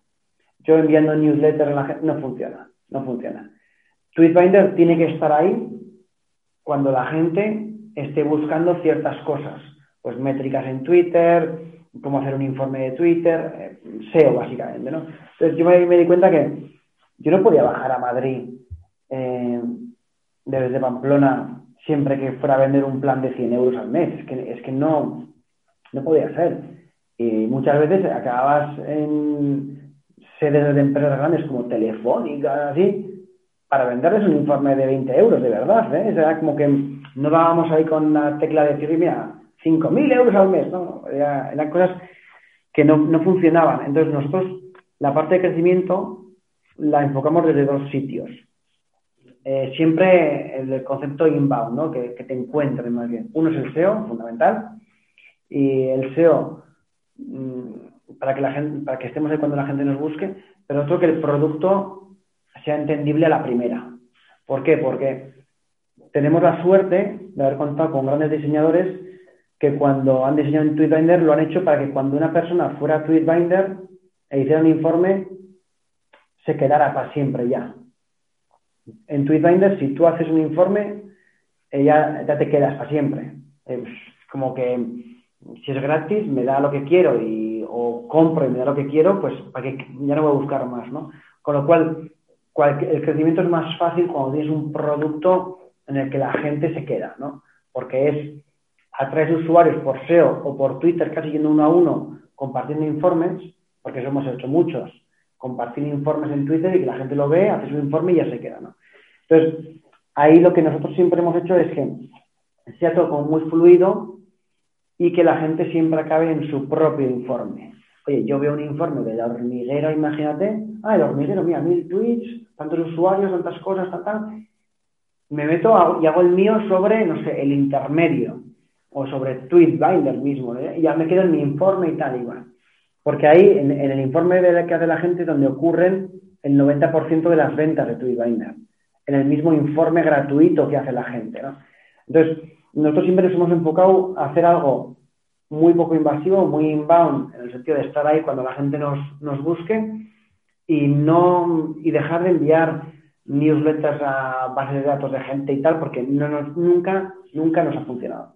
Yo enviando newsletters a la gente, no funciona, no funciona. Tweetbinder tiene que estar ahí cuando la gente esté buscando ciertas cosas, pues métricas en Twitter, cómo hacer un informe de Twitter, eh, SEO básicamente, ¿no? Entonces yo me di cuenta que yo no podía bajar a Madrid eh, desde Pamplona siempre que fuera a vender un plan de 100 euros al mes. Es que, es que no, no podía ser. Y muchas veces acababas en sedes de empresas grandes como Telefónica, así, para venderles un informe de 20 euros, de verdad. ¿eh? Era como que no dábamos ahí con la tecla de decir, mira, 5.000 euros al mes. No, eran cosas que no, no funcionaban. Entonces nosotros, la parte de crecimiento la enfocamos desde dos sitios. Eh, siempre el concepto inbound, ¿no? que, te encuentren más bien. Uno es el SEO, fundamental, y el SEO para que la gente, para que estemos ahí cuando la gente nos busque, pero otro que el producto sea entendible a la primera. ¿Por qué? Porque tenemos la suerte de haber contado con grandes diseñadores que cuando han diseñado en Tweetbinder lo han hecho para que cuando una persona fuera a Tweetbinder e hiciera un informe se quedara para siempre ya. En Tweetbinder, si tú haces un informe, eh, ya, te quedas para siempre. Es como que si es gratis, me da lo que quiero y, o compro y me da lo que quiero, pues para que ya no voy a buscar más, ¿no? Con lo cual, el crecimiento es más fácil cuando tienes un producto en el que la gente se queda, ¿no? Porque es atraes usuarios por SEO o por Twitter casi yendo uno a uno compartiendo informes, porque eso hemos hecho muchos, compartir informes en Twitter y que la gente lo ve, hace su informe y ya se queda, ¿no? Entonces, ahí lo que nosotros siempre hemos hecho es que sea todo como muy fluido y que la gente siempre acabe en su propio informe. Oye, yo veo un informe de la hormiguero, imagínate, ah, el hormiguero, mira, mil tweets, tantos usuarios, tantas cosas, tal, tal. Me meto y hago el mío sobre, no sé, el intermedio o sobre Tweetbinder mismo, ¿eh? y ya me quedo en mi informe y tal, igual. Porque ahí, en, el informe de que hace la gente, donde ocurren el 90% de las ventas de Tweetbinder, en el mismo informe gratuito que hace la gente. ¿no? Entonces, nosotros siempre nos hemos enfocado a hacer algo muy poco invasivo, muy inbound, en el sentido de estar ahí cuando la gente nos, nos busque y no y dejar de enviar newsletters a bases de datos de gente y tal, porque no nos, nunca, nunca nos ha funcionado.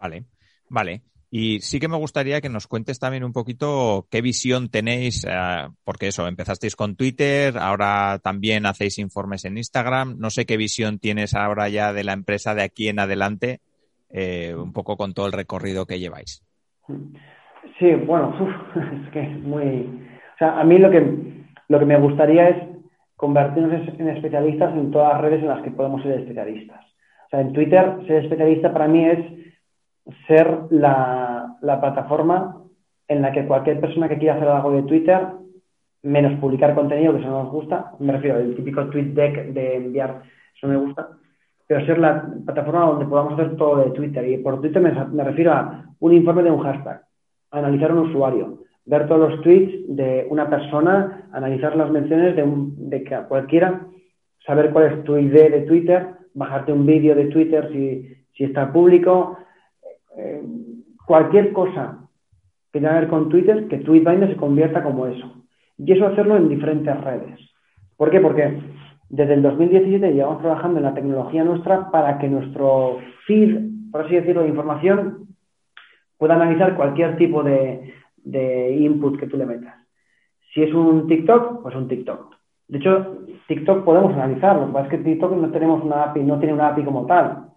Vale, vale. Y sí que me gustaría que nos cuentes también un poquito qué visión tenéis, eh, porque eso, empezasteis con Twitter, ahora también hacéis informes en Instagram. No sé qué visión tienes ahora ya de la empresa de aquí en adelante, eh, un poco con todo el recorrido que lleváis.
Sí, bueno, es que es muy. O sea, a mí lo que, lo que me gustaría es convertirnos en especialistas en todas las redes en las que podemos ser especialistas. O sea, en Twitter, ser especialista para mí es ser la, plataforma en la que cualquier persona que quiera hacer algo de Twitter, menos publicar contenido, que eso no nos gusta, me refiero al típico tweet deck de enviar, eso me gusta, pero ser la plataforma donde podamos hacer todo de Twitter. Y por Twitter me, refiero a un informe de un hashtag, analizar un usuario, ver todos los tweets de una persona, analizar las menciones de, un, de cualquiera, saber cuál es tu ID de Twitter, bajarte un vídeo de Twitter si, si está público, eh, cualquier cosa que tenga que ver con Twitter, que Tweetbinder se convierta como eso. Y eso hacerlo en diferentes redes. ¿Por qué? Porque desde el 2017 llevamos trabajando en la tecnología nuestra para que nuestro feed por así decirlo, de información, puede analizar cualquier tipo de, de input que tú le metas. Si es un TikTok, pues un TikTok. De hecho, TikTok podemos analizarlo. Lo que pasa es que TikTok no tenemos una API, no tiene una API como tal.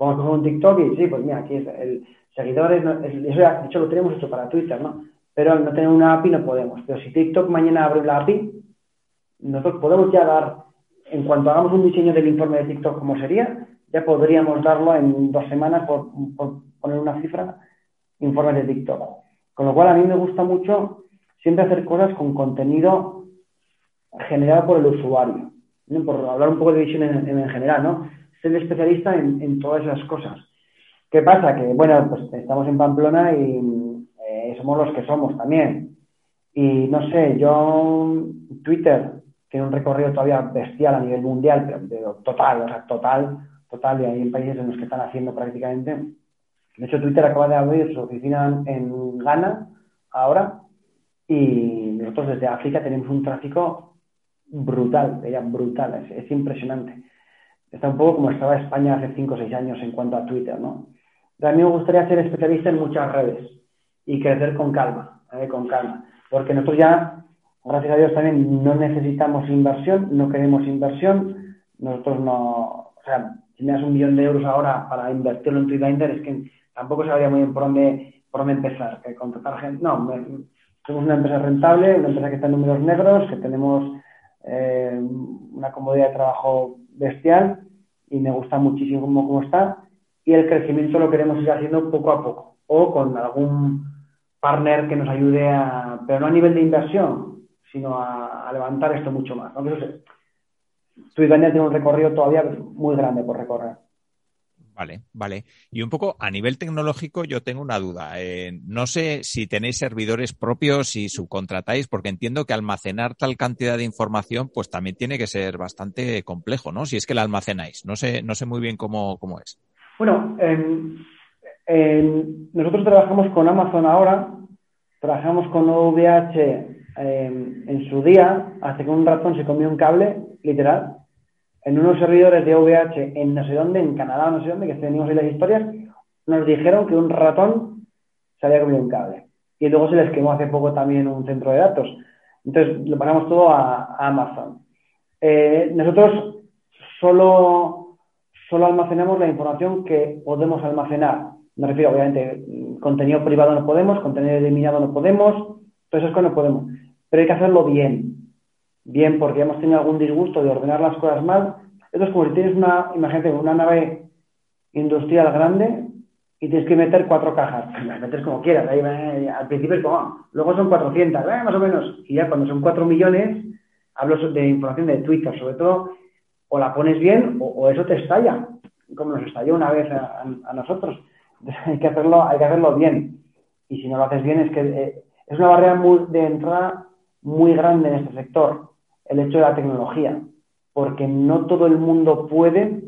Vamos coger un TikTok y sí, pues mira, aquí es el seguidores, eso de hecho lo tenemos hecho para Twitter, ¿no? Pero al no tener una API no podemos. Pero si TikTok mañana abre la API, nosotros podemos ya dar, en cuanto hagamos un diseño del informe de TikTok como sería, ya podríamos darlo en dos semanas por, poner una cifra, informe de TikTok. Con lo cual a mí me gusta mucho siempre hacer cosas con contenido generado por el usuario. Por hablar un poco de visión en, general, ¿no? Ser especialista en, todas esas cosas. ¿Qué pasa? Que, bueno, pues estamos en Pamplona y eh, somos los que somos también. Y no sé, yo Twitter tiene un recorrido todavía bestial a nivel mundial, pero, total, o sea, total, total, y hay países en los que están haciendo prácticamente. De hecho, Twitter acaba de abrir su oficina en Ghana ahora y nosotros desde África tenemos un tráfico brutal, brutal, es, impresionante. Está un poco como estaba España hace 5 o 6 años en cuanto a Twitter, ¿no? a mí me gustaría ser especialista en muchas redes y crecer con calma, ¿eh? con calma, porque nosotros ya gracias a Dios también no necesitamos inversión, no queremos inversión. Nosotros no, o sea, si me das un millón de euros ahora para invertirlo en TweetBinder, es que tampoco sabría muy bien por dónde, por dónde empezar, que contratar gente. No, somos una empresa rentable, una empresa que está en números negros, que tenemos eh, una comodidad de trabajo bestial y me gusta muchísimo cómo, cómo está. Y el crecimiento lo queremos ir haciendo poco a poco o con algún partner que nos ayude a, pero no a nivel de inversión, sino a, levantar esto mucho más. ¿no? Eso tiene un recorrido todavía muy grande por recorrer.
Vale, vale. Y un poco a nivel tecnológico yo tengo una duda. Eh, no sé si tenéis servidores propios, si subcontratáis, porque entiendo que almacenar tal cantidad de información pues también tiene que ser bastante complejo, ¿no? Si es que la almacenáis. No sé, no sé muy bien cómo, cómo es.
Bueno, nosotros trabajamos con Amazon ahora, trabajamos con OVH Em, en su día, hace que un ratón se comió un cable, literal, en unos servidores de VH en no sé dónde, en Canadá, no sé dónde, que teníamos ahí las historias, nos dijeron que un ratón se había comido un cable. Y luego se les quemó hace poco también un centro de datos. Entonces lo pasamos todo a, Amazon. Eh, nosotros solo, solo almacenamos la información que podemos almacenar. Me refiero, obviamente, contenido privado no podemos, contenido eliminado no podemos, todas esas cosas no podemos pero hay que hacerlo bien. Bien, porque hemos tenido algún disgusto de ordenar las cosas mal. Esto es como si tienes una, imagínate, una nave industrial grande y tienes que meter cuatro cajas. Las metes como quieras. al principio es como, luego son 400, ¿eh? más o menos. Y ya cuando son 4 millones, hablo de información de Twitter, sobre todo, o la pones bien o, eso te estalla, como nos estalló una vez a, nosotros. hay que hacerlo, hay que hacerlo bien. Y si no lo haces bien es que eh, es una barrera de entrada muy grande en este sector, el hecho de la tecnología, porque no todo el mundo puede,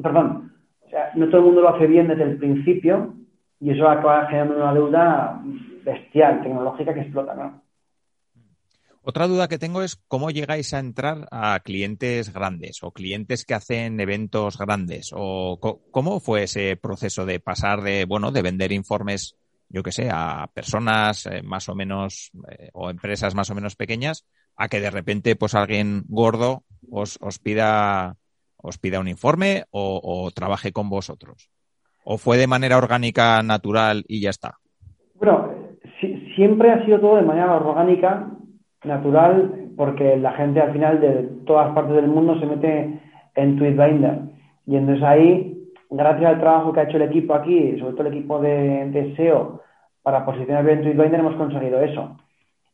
perdón, o sea, no todo el mundo lo hace bien desde el principio y eso acaba generando una deuda bestial, tecnológica que explota, ¿no?
Otra duda que tengo es cómo llegáis a entrar a clientes grandes o clientes que hacen eventos grandes o cómo fue ese proceso de pasar de, bueno, de vender informes yo que sé, a personas eh, más o menos eh, o empresas más o menos pequeñas a que de repente pues alguien gordo os, os pida os pida un informe o, trabaje con vosotros? ¿O fue de manera orgánica, natural y ya está?
Bueno, siempre ha sido todo de manera orgánica, natural, porque la gente al final de todas partes del mundo se mete en Tweetbinder. Y entonces ahí gracias al trabajo que ha hecho el equipo aquí, sobre todo el equipo de, SEO, para posicionar bien TweetBinder, hemos conseguido eso.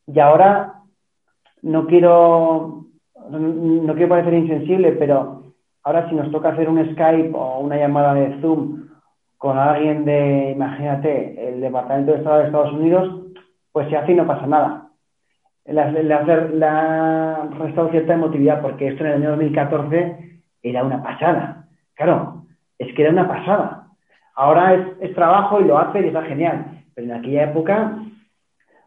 Y ahora no quiero, no quiero parecer insensible, pero ahora si nos toca hacer un Skype o una llamada de Zoom con alguien de, imagínate, el Departamento de Estado de Estados Unidos, pues se hace y no pasa nada. Le, ha restado cierta emotividad porque esto en el año 2014 era una pasada. Claro, es que era una pasada. Ahora es, trabajo y lo hace y está genial. Pero en aquella época,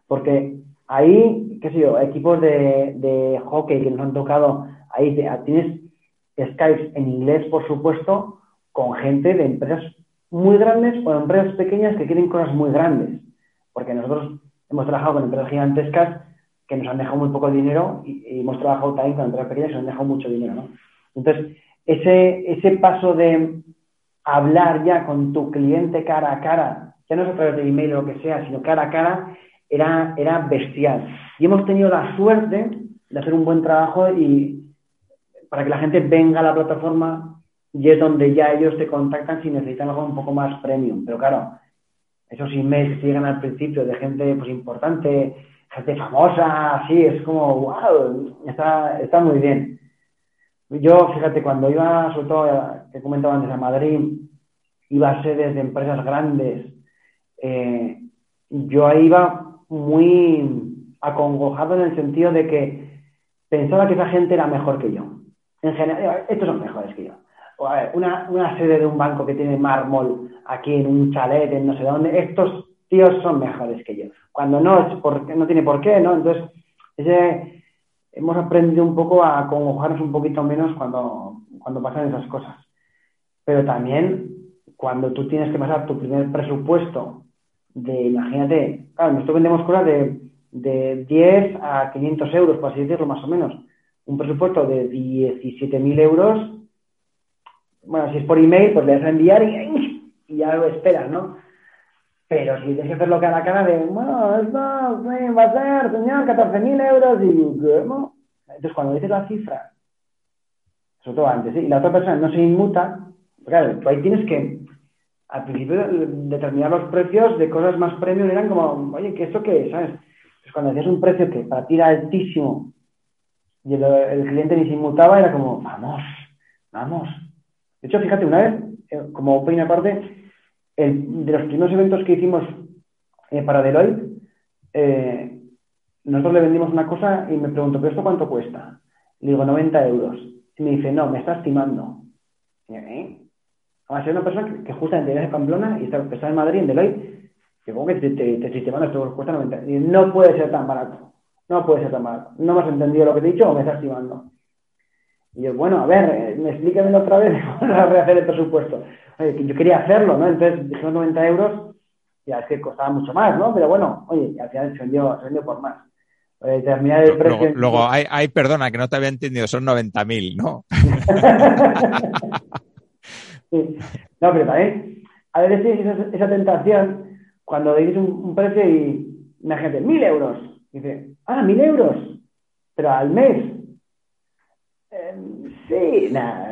porque ahí, qué sé yo, equipos de, hockey que nos han tocado, ahí tienes Skype en inglés, por supuesto, con gente de empresas muy grandes o empresas pequeñas que quieren cosas muy grandes. Porque nosotros hemos trabajado con empresas gigantescas que nos han dejado muy poco dinero y, hemos trabajado también con empresas pequeñas que nos han dejado mucho dinero, ¿no? Entonces, ese, ese paso de hablar ya con tu cliente cara a cara, ya no es a través de email o lo que sea, sino cara a cara, era, era bestial. Y hemos tenido la suerte de hacer un buen trabajo y para que la gente venga a la plataforma y es donde ya ellos te contactan si necesitan algo un poco más premium. Pero claro, esos emails llegan al principio de gente pues importante, gente famosa, así, es como, wow, está, está muy bien. Yo, fíjate, cuando iba, sobre todo, que comentaba antes, a Madrid, iba a sedes de empresas grandes, eh, yo iba muy acongojado en el sentido de que pensaba que esa gente era mejor que yo. En general, estos son mejores que yo. una, una sede de un banco que tiene mármol aquí en un chalet, en no sé dónde, estos tíos son mejores que yo. Cuando no, es porque, no tiene por qué, ¿no? Entonces, hemos aprendido un poco a congojarnos un poquito menos cuando, cuando pasan esas cosas. Pero también, cuando tú tienes que pasar tu primer presupuesto de, imagínate, claro, nosotros vendemos cosas de, de 10 a 500 euros, por así decirlo, más o menos. Un presupuesto de 17.000 euros, bueno, si es por email, pues le das a enviar y ya lo esperas, ¿no? Pero si tienes que hacerlo cara a cara de, bueno, esto va a ser, señor, 14.000 euros y, ¿cómo? Entonces, cuando dices la cifra, sobre todo antes, ¿sí? y la otra persona no se inmuta, claro, tú ahí tienes que, al principio, determinar los precios de cosas más premium eran como, oye, ¿qué esto qué es? ¿Sabes? Entonces, cuando decías un precio que para ti era altísimo y el, cliente ni se inmutaba, era como, vamos, vamos. De hecho, fíjate, una vez, eh, como pequeña parte, de los primeros eventos que hicimos eh, para Deloitte, eh, nosotros le vendimos una cosa y me pregunto, ¿pero esto cuánto cuesta? Le digo, 90 euros. Y me dice, no, me está estimando. ¿eh? A ser una persona que, justamente viene de Pamplona y está, está, en Madrid, en Deloitte. Y como que te, te, te esto cuesta 90. Y no puede ser tan barato. No puede ser tan barato. ¿No me has entendido lo que te he dicho o me está estimando? Y yo, bueno, a ver, eh, me explícamelo otra vez, vamos a rehacer el presupuesto oye, yo quería hacerlo, ¿no? Entonces dijimos 90 euros, ya es que costaba mucho más, ¿no? Pero bueno, oye, al final se vendió, se vendió por más.
Terminar el precio. Luego, hay, hay, perdona, que no te había entendido, son 90.000, ¿no?
No, pero también, a veces esa, esa tentación, cuando dices un, precio y, imagínate, 1.000 euros. dice, ah, 1.000 euros, pero al mes. Sí, nada,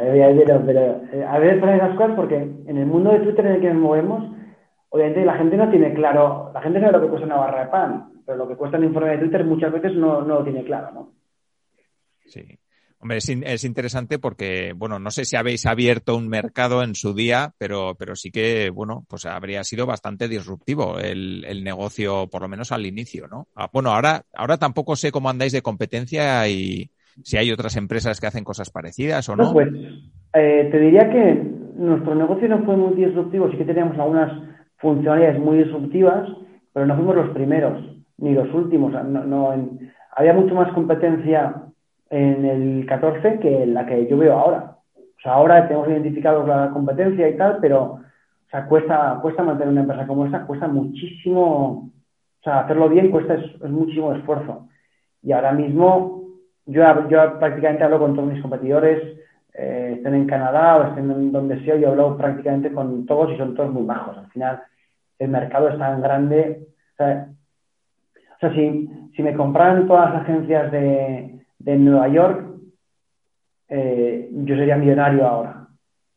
pero, eh, a veces ponen esas cosas porque en el mundo de Twitter en el que nos movemos, obviamente la gente no tiene claro, la gente sabe lo que cuesta una barra de pan, pero lo que cuesta un informe de Twitter muchas veces no, no lo tiene claro, ¿no?
Sí. Hombre, es, es, interesante porque, bueno, no sé si habéis abierto un mercado en su día, pero, pero sí que, bueno, pues habría sido bastante disruptivo el, el negocio, por lo menos al inicio, ¿no? Ah, bueno, ahora, ahora tampoco sé cómo andáis de competencia y, si hay otras empresas que hacen cosas parecidas o no.
pues eh, te diría que nuestro negocio no fue muy disruptivo, sí que teníamos algunas funcionalidades muy disruptivas, pero no fuimos los primeros ni los últimos. No, había mucho más competencia en el 14 que la que yo veo ahora. O sea, ahora tenemos identificado la competencia y tal, pero o sea, cuesta, cuesta mantener una empresa como esta, cuesta muchísimo, o sea, hacerlo bien cuesta es muchísimo esfuerzo. Y ahora mismo yo, yo prácticamente hablo con todos mis competidores, eh, estén en Canadá o estén en donde sea, yo hablo prácticamente con todos y son todos muy bajos. Al final, el mercado es tan grande. O sea, o sea si, si, me compraran todas las agencias de, de Nueva York, eh, yo sería millonario ahora.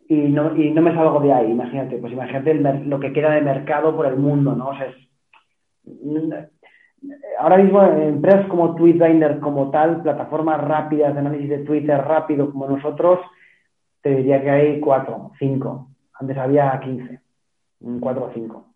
Y no, y no me salgo de ahí, imagínate. Pues imagínate lo que queda de mercado por el mundo, ¿no? O es, ahora mismo empresas como Tweetbinder como tal, plataformas rápidas de análisis de Twitter rápido como nosotros, te diría que hay cuatro, cinco. Antes había quince, cuatro o cinco.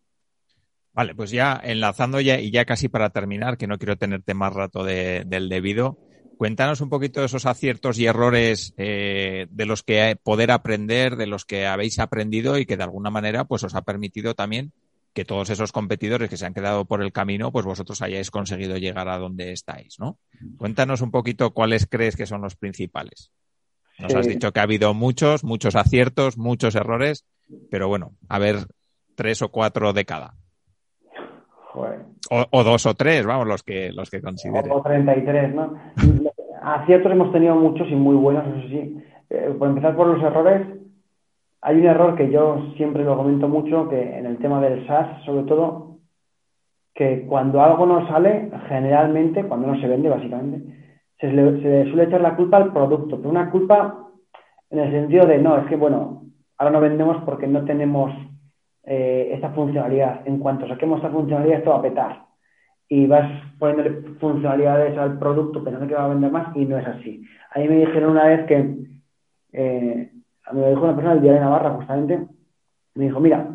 Vale, pues ya enlazando ya y ya casi para terminar, que no quiero tenerte más rato del debido, cuéntanos un poquito de esos aciertos y errores eh, de los que poder aprender, de los que habéis aprendido y que de alguna manera pues os ha permitido también que todos esos competidores que se han quedado por el camino, pues vosotros hayáis conseguido llegar a donde estáis, ¿no? Cuéntanos un poquito cuáles crees que son los principales. Nos has dicho que ha habido muchos, muchos aciertos, muchos errores, pero bueno, a ver tres o cuatro de cada. O, o dos o tres, vamos, los que, los que consideres.
O 33, ¿no? Aciertos hemos tenido muchos y muy buenos, eso sí. Eh, por empezar por los errores, hay un error que yo siempre lo comento mucho, que en el tema del SaaS, sobre todo, que cuando algo no sale, generalmente, cuando no se vende, básicamente, se le, se le suele echar la culpa al producto, pero una culpa en el sentido de, no, es que, bueno, ahora no vendemos porque no tenemos eh, esta funcionalidad. En cuanto saquemos esta funcionalidad, esto va a petar. Y vas poniéndole funcionalidades al producto pensando que va a vender más y no es así. A mí me dijeron una vez que, eh, me dijo una persona del día de Navarra justamente, me dijo, mira,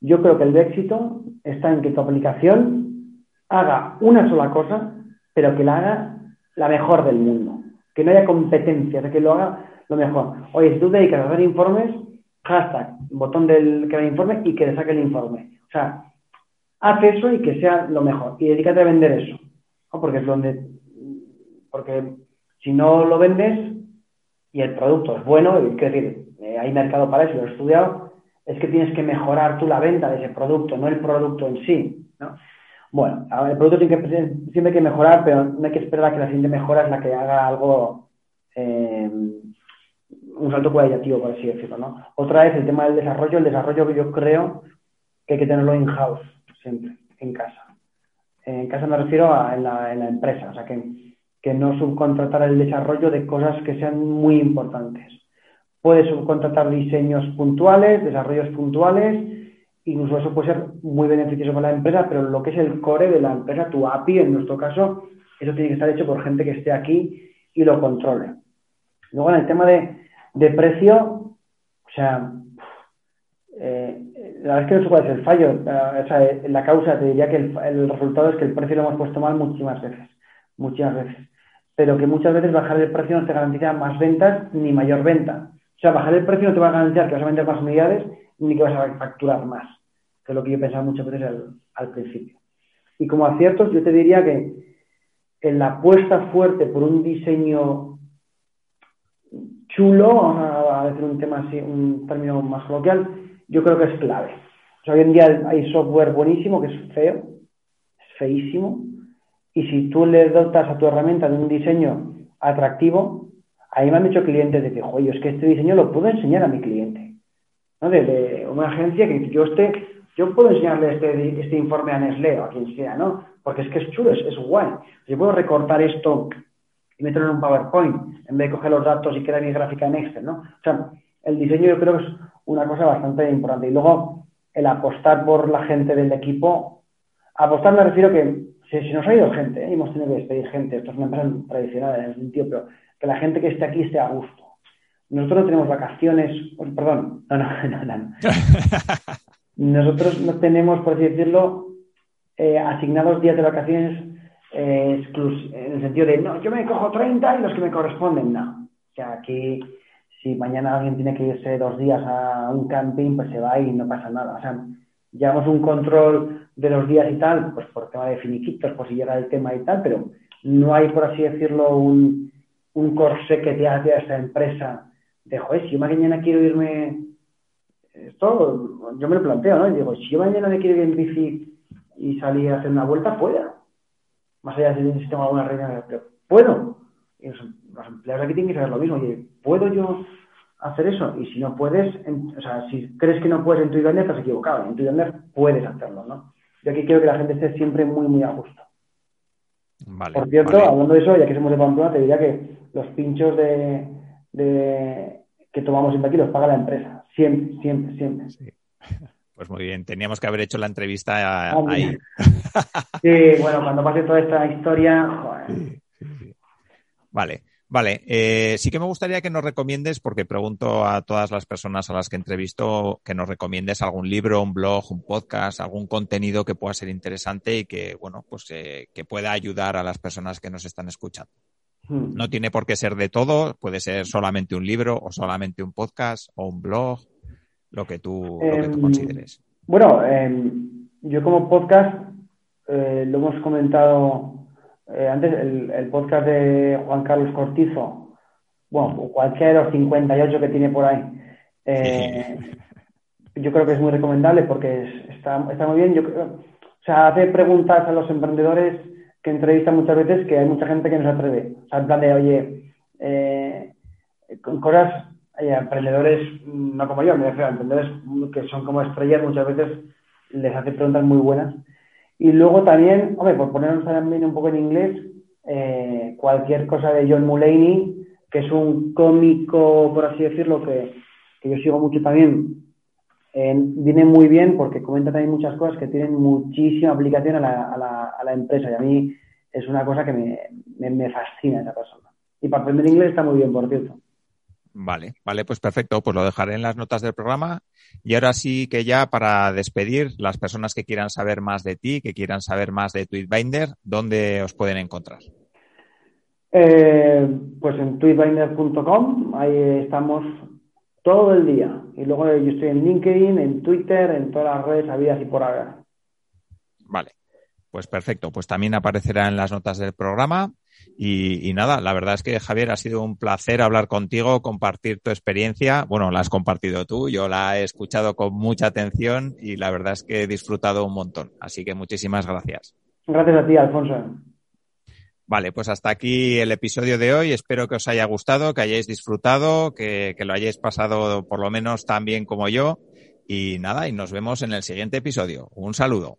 yo creo que el éxito está en que tu aplicación haga una sola cosa, pero que la haga la mejor del mundo. Que no haya competencia, que lo haga lo mejor. Oye, si tú te dedicas a hacer informes, hashtag, botón del da informe y que le saque el informe. O sea, haz eso y que sea lo mejor. Y dedícate a vender eso. Porque es donde. Porque si no lo vendes y el producto es bueno, quiero decir, eh, hay mercado para eso, lo he estudiado, es que tienes que mejorar tú la venta de ese producto, no el producto en sí. ¿no? Bueno, el producto tiene que, siempre hay que mejorar, pero no hay que esperar a que la siguiente mejora es la que haga algo. Eh, un salto cualitativo, por así decirlo, ¿no? Otra vez el tema del desarrollo, el desarrollo que yo creo que hay que tenerlo in-house, siempre, en casa. En casa me refiero a en la, en la empresa, o sea, que, que no subcontratar el desarrollo de cosas que sean muy importantes. Puedes subcontratar diseños puntuales, desarrollos puntuales, incluso eso puede ser muy beneficioso para la empresa, pero lo que es el core de la empresa, tu API en nuestro caso, eso tiene que estar hecho por gente que esté aquí y lo controle. Luego en el tema de, de precio, o sea, eh, la verdad es que no sé cuál es el fallo. o sea, la causa, te diría que el, resultado es que el precio lo hemos puesto mal muchísimas veces. Muchas veces. Pero que muchas veces bajar el precio no te garantiza más ventas ni mayor venta. O sea, bajar el precio no te va a garantizar que vas a vender más unidades ni que vas a facturar más. Que es lo que yo pensaba muchas veces al principio. Y como aciertos, yo te diría que en la apuesta fuerte por un diseño chulo, a decir un tema así, un término más coloquial, yo creo que es clave. hoy en día hay software buenísimo que es feo, es feísimo, y si tú le dotas a tu herramienta de un diseño atractivo, ahí me han dicho clientes de que, oye, es que este diseño lo puedo enseñar a mi cliente. ¿no? De, una agencia que yo esté, yo puedo enseñarle este, este informe a Nestlé o a quien sea, ¿no? Porque es que es chulo, es, es guay. Yo puedo recortar esto y meterlo en un PowerPoint en vez de coger los datos y crear mi gráfica en Excel, ¿no? O sea, el diseño yo creo que es una cosa bastante importante. Y luego, el apostar por la gente del equipo. Apostar me refiero que si, nos ha ido gente, ¿eh? hemos tenido que despedir gente, esto es una empresa tradicional en el sentido, pero que la gente que esté aquí esté a gusto. Nosotros no tenemos vacaciones, perdón, no, no, no, no. Nosotros no tenemos, por así decirlo, eh, asignados días de vacaciones eh, en el sentido de, no, yo me cojo 30 y los que me corresponden, no. O sea, aquí, si mañana alguien tiene que irse dos días a un camping, pues se va y no pasa nada. O sea, llevamos un control de los días y tal, pues por tema de finiquitos, por si llega el tema y tal, pero no hay, por así decirlo, un, un corsé que te hace a esta empresa de, joder, si yo mañana quiero irme, esto yo me lo planteo, ¿no? Y digo, si yo mañana me quiero ir en bici y salir a hacer una vuelta, pueda más allá de si tengo alguna reunión, pero puedo. Y los, empleados aquí tienen que saber lo mismo. Oye, ¿puedo yo hacer eso? Y si no puedes, o sea, si crees que no puedes en tu vender, estás equivocado. En tu vender puedes hacerlo, ¿no? Yo aquí quiero que la gente esté siempre muy, muy a gusto.
Vale,
Por cierto, hablando de eso, ya que somos de Pamplona, te diría que los pinchos de, de que tomamos siempre aquí los paga la empresa. Siempre, siempre, siempre. Sí.
Pues muy bien, teníamos que haber hecho la entrevista ah, ahí.
Sí, bueno, cuando pase toda esta historia, joder.
Vale, vale. Eh, sí que me gustaría que nos recomiendes, porque pregunto a todas las personas a las que entrevisto, que nos recomiendes algún libro, un blog, un podcast, algún contenido que pueda ser interesante y que, bueno, pues eh, que pueda ayudar a las personas que nos están escuchando. Hmm. No tiene por qué ser de todo, puede ser solamente un libro o solamente un podcast o un blog lo que tú, lo que tú em, consideres.
Bueno, em, yo como podcast, eh, lo hemos comentado eh, antes, el, podcast de Juan Carlos Cortizo, bueno, cualquiera de los 58 que tiene por ahí, eh, yo creo que es muy recomendable porque está, está muy bien. Yo creo, o sea, hace preguntas a los emprendedores que entrevistan muchas veces que hay mucha gente que no se atreve. O sea, en plan de, oye, eh, con cosas, hay emprendedores, no como yo, me refiero a emprendedores que son como estrellas, muchas veces les hace preguntas muy buenas. Y luego también, hombre, por ponernos también un poco en inglés, eh, cualquier cosa de John Mulaney, que es un cómico, por así decirlo, que, yo sigo mucho también, eh, viene muy bien porque comenta también muchas cosas que tienen muchísima aplicación a la, a la, a empresa y a mí es una cosa que me, fascina esa persona. Y para aprender inglés está muy bien, por cierto.
Vale, vale, pues perfecto. Pues lo dejaré en las notas del programa. Y ahora sí que ya para despedir, las personas que quieran saber más de ti, que quieran saber más de Tweetbinder, ¿dónde os pueden encontrar?
Eh, pues en tweetbinder.com, ahí estamos todo el día. Y luego yo estoy en LinkedIn, en Twitter, en todas las redes habidas y por ahora.
Vale, pues perfecto. Pues también aparecerá en las notas del programa. Y, y, nada, la verdad es que Javier ha sido un placer hablar contigo, compartir tu experiencia. Bueno, la has compartido tú, yo la he escuchado con mucha atención y la verdad es que he disfrutado un montón. Así que muchísimas gracias.
Gracias a ti, Alfonso.
Vale, pues hasta aquí el episodio de hoy. Espero que os haya gustado, que hayáis disfrutado, que, que lo hayáis pasado por lo menos tan bien como yo. Y nada, y nos vemos en el siguiente episodio. Un saludo.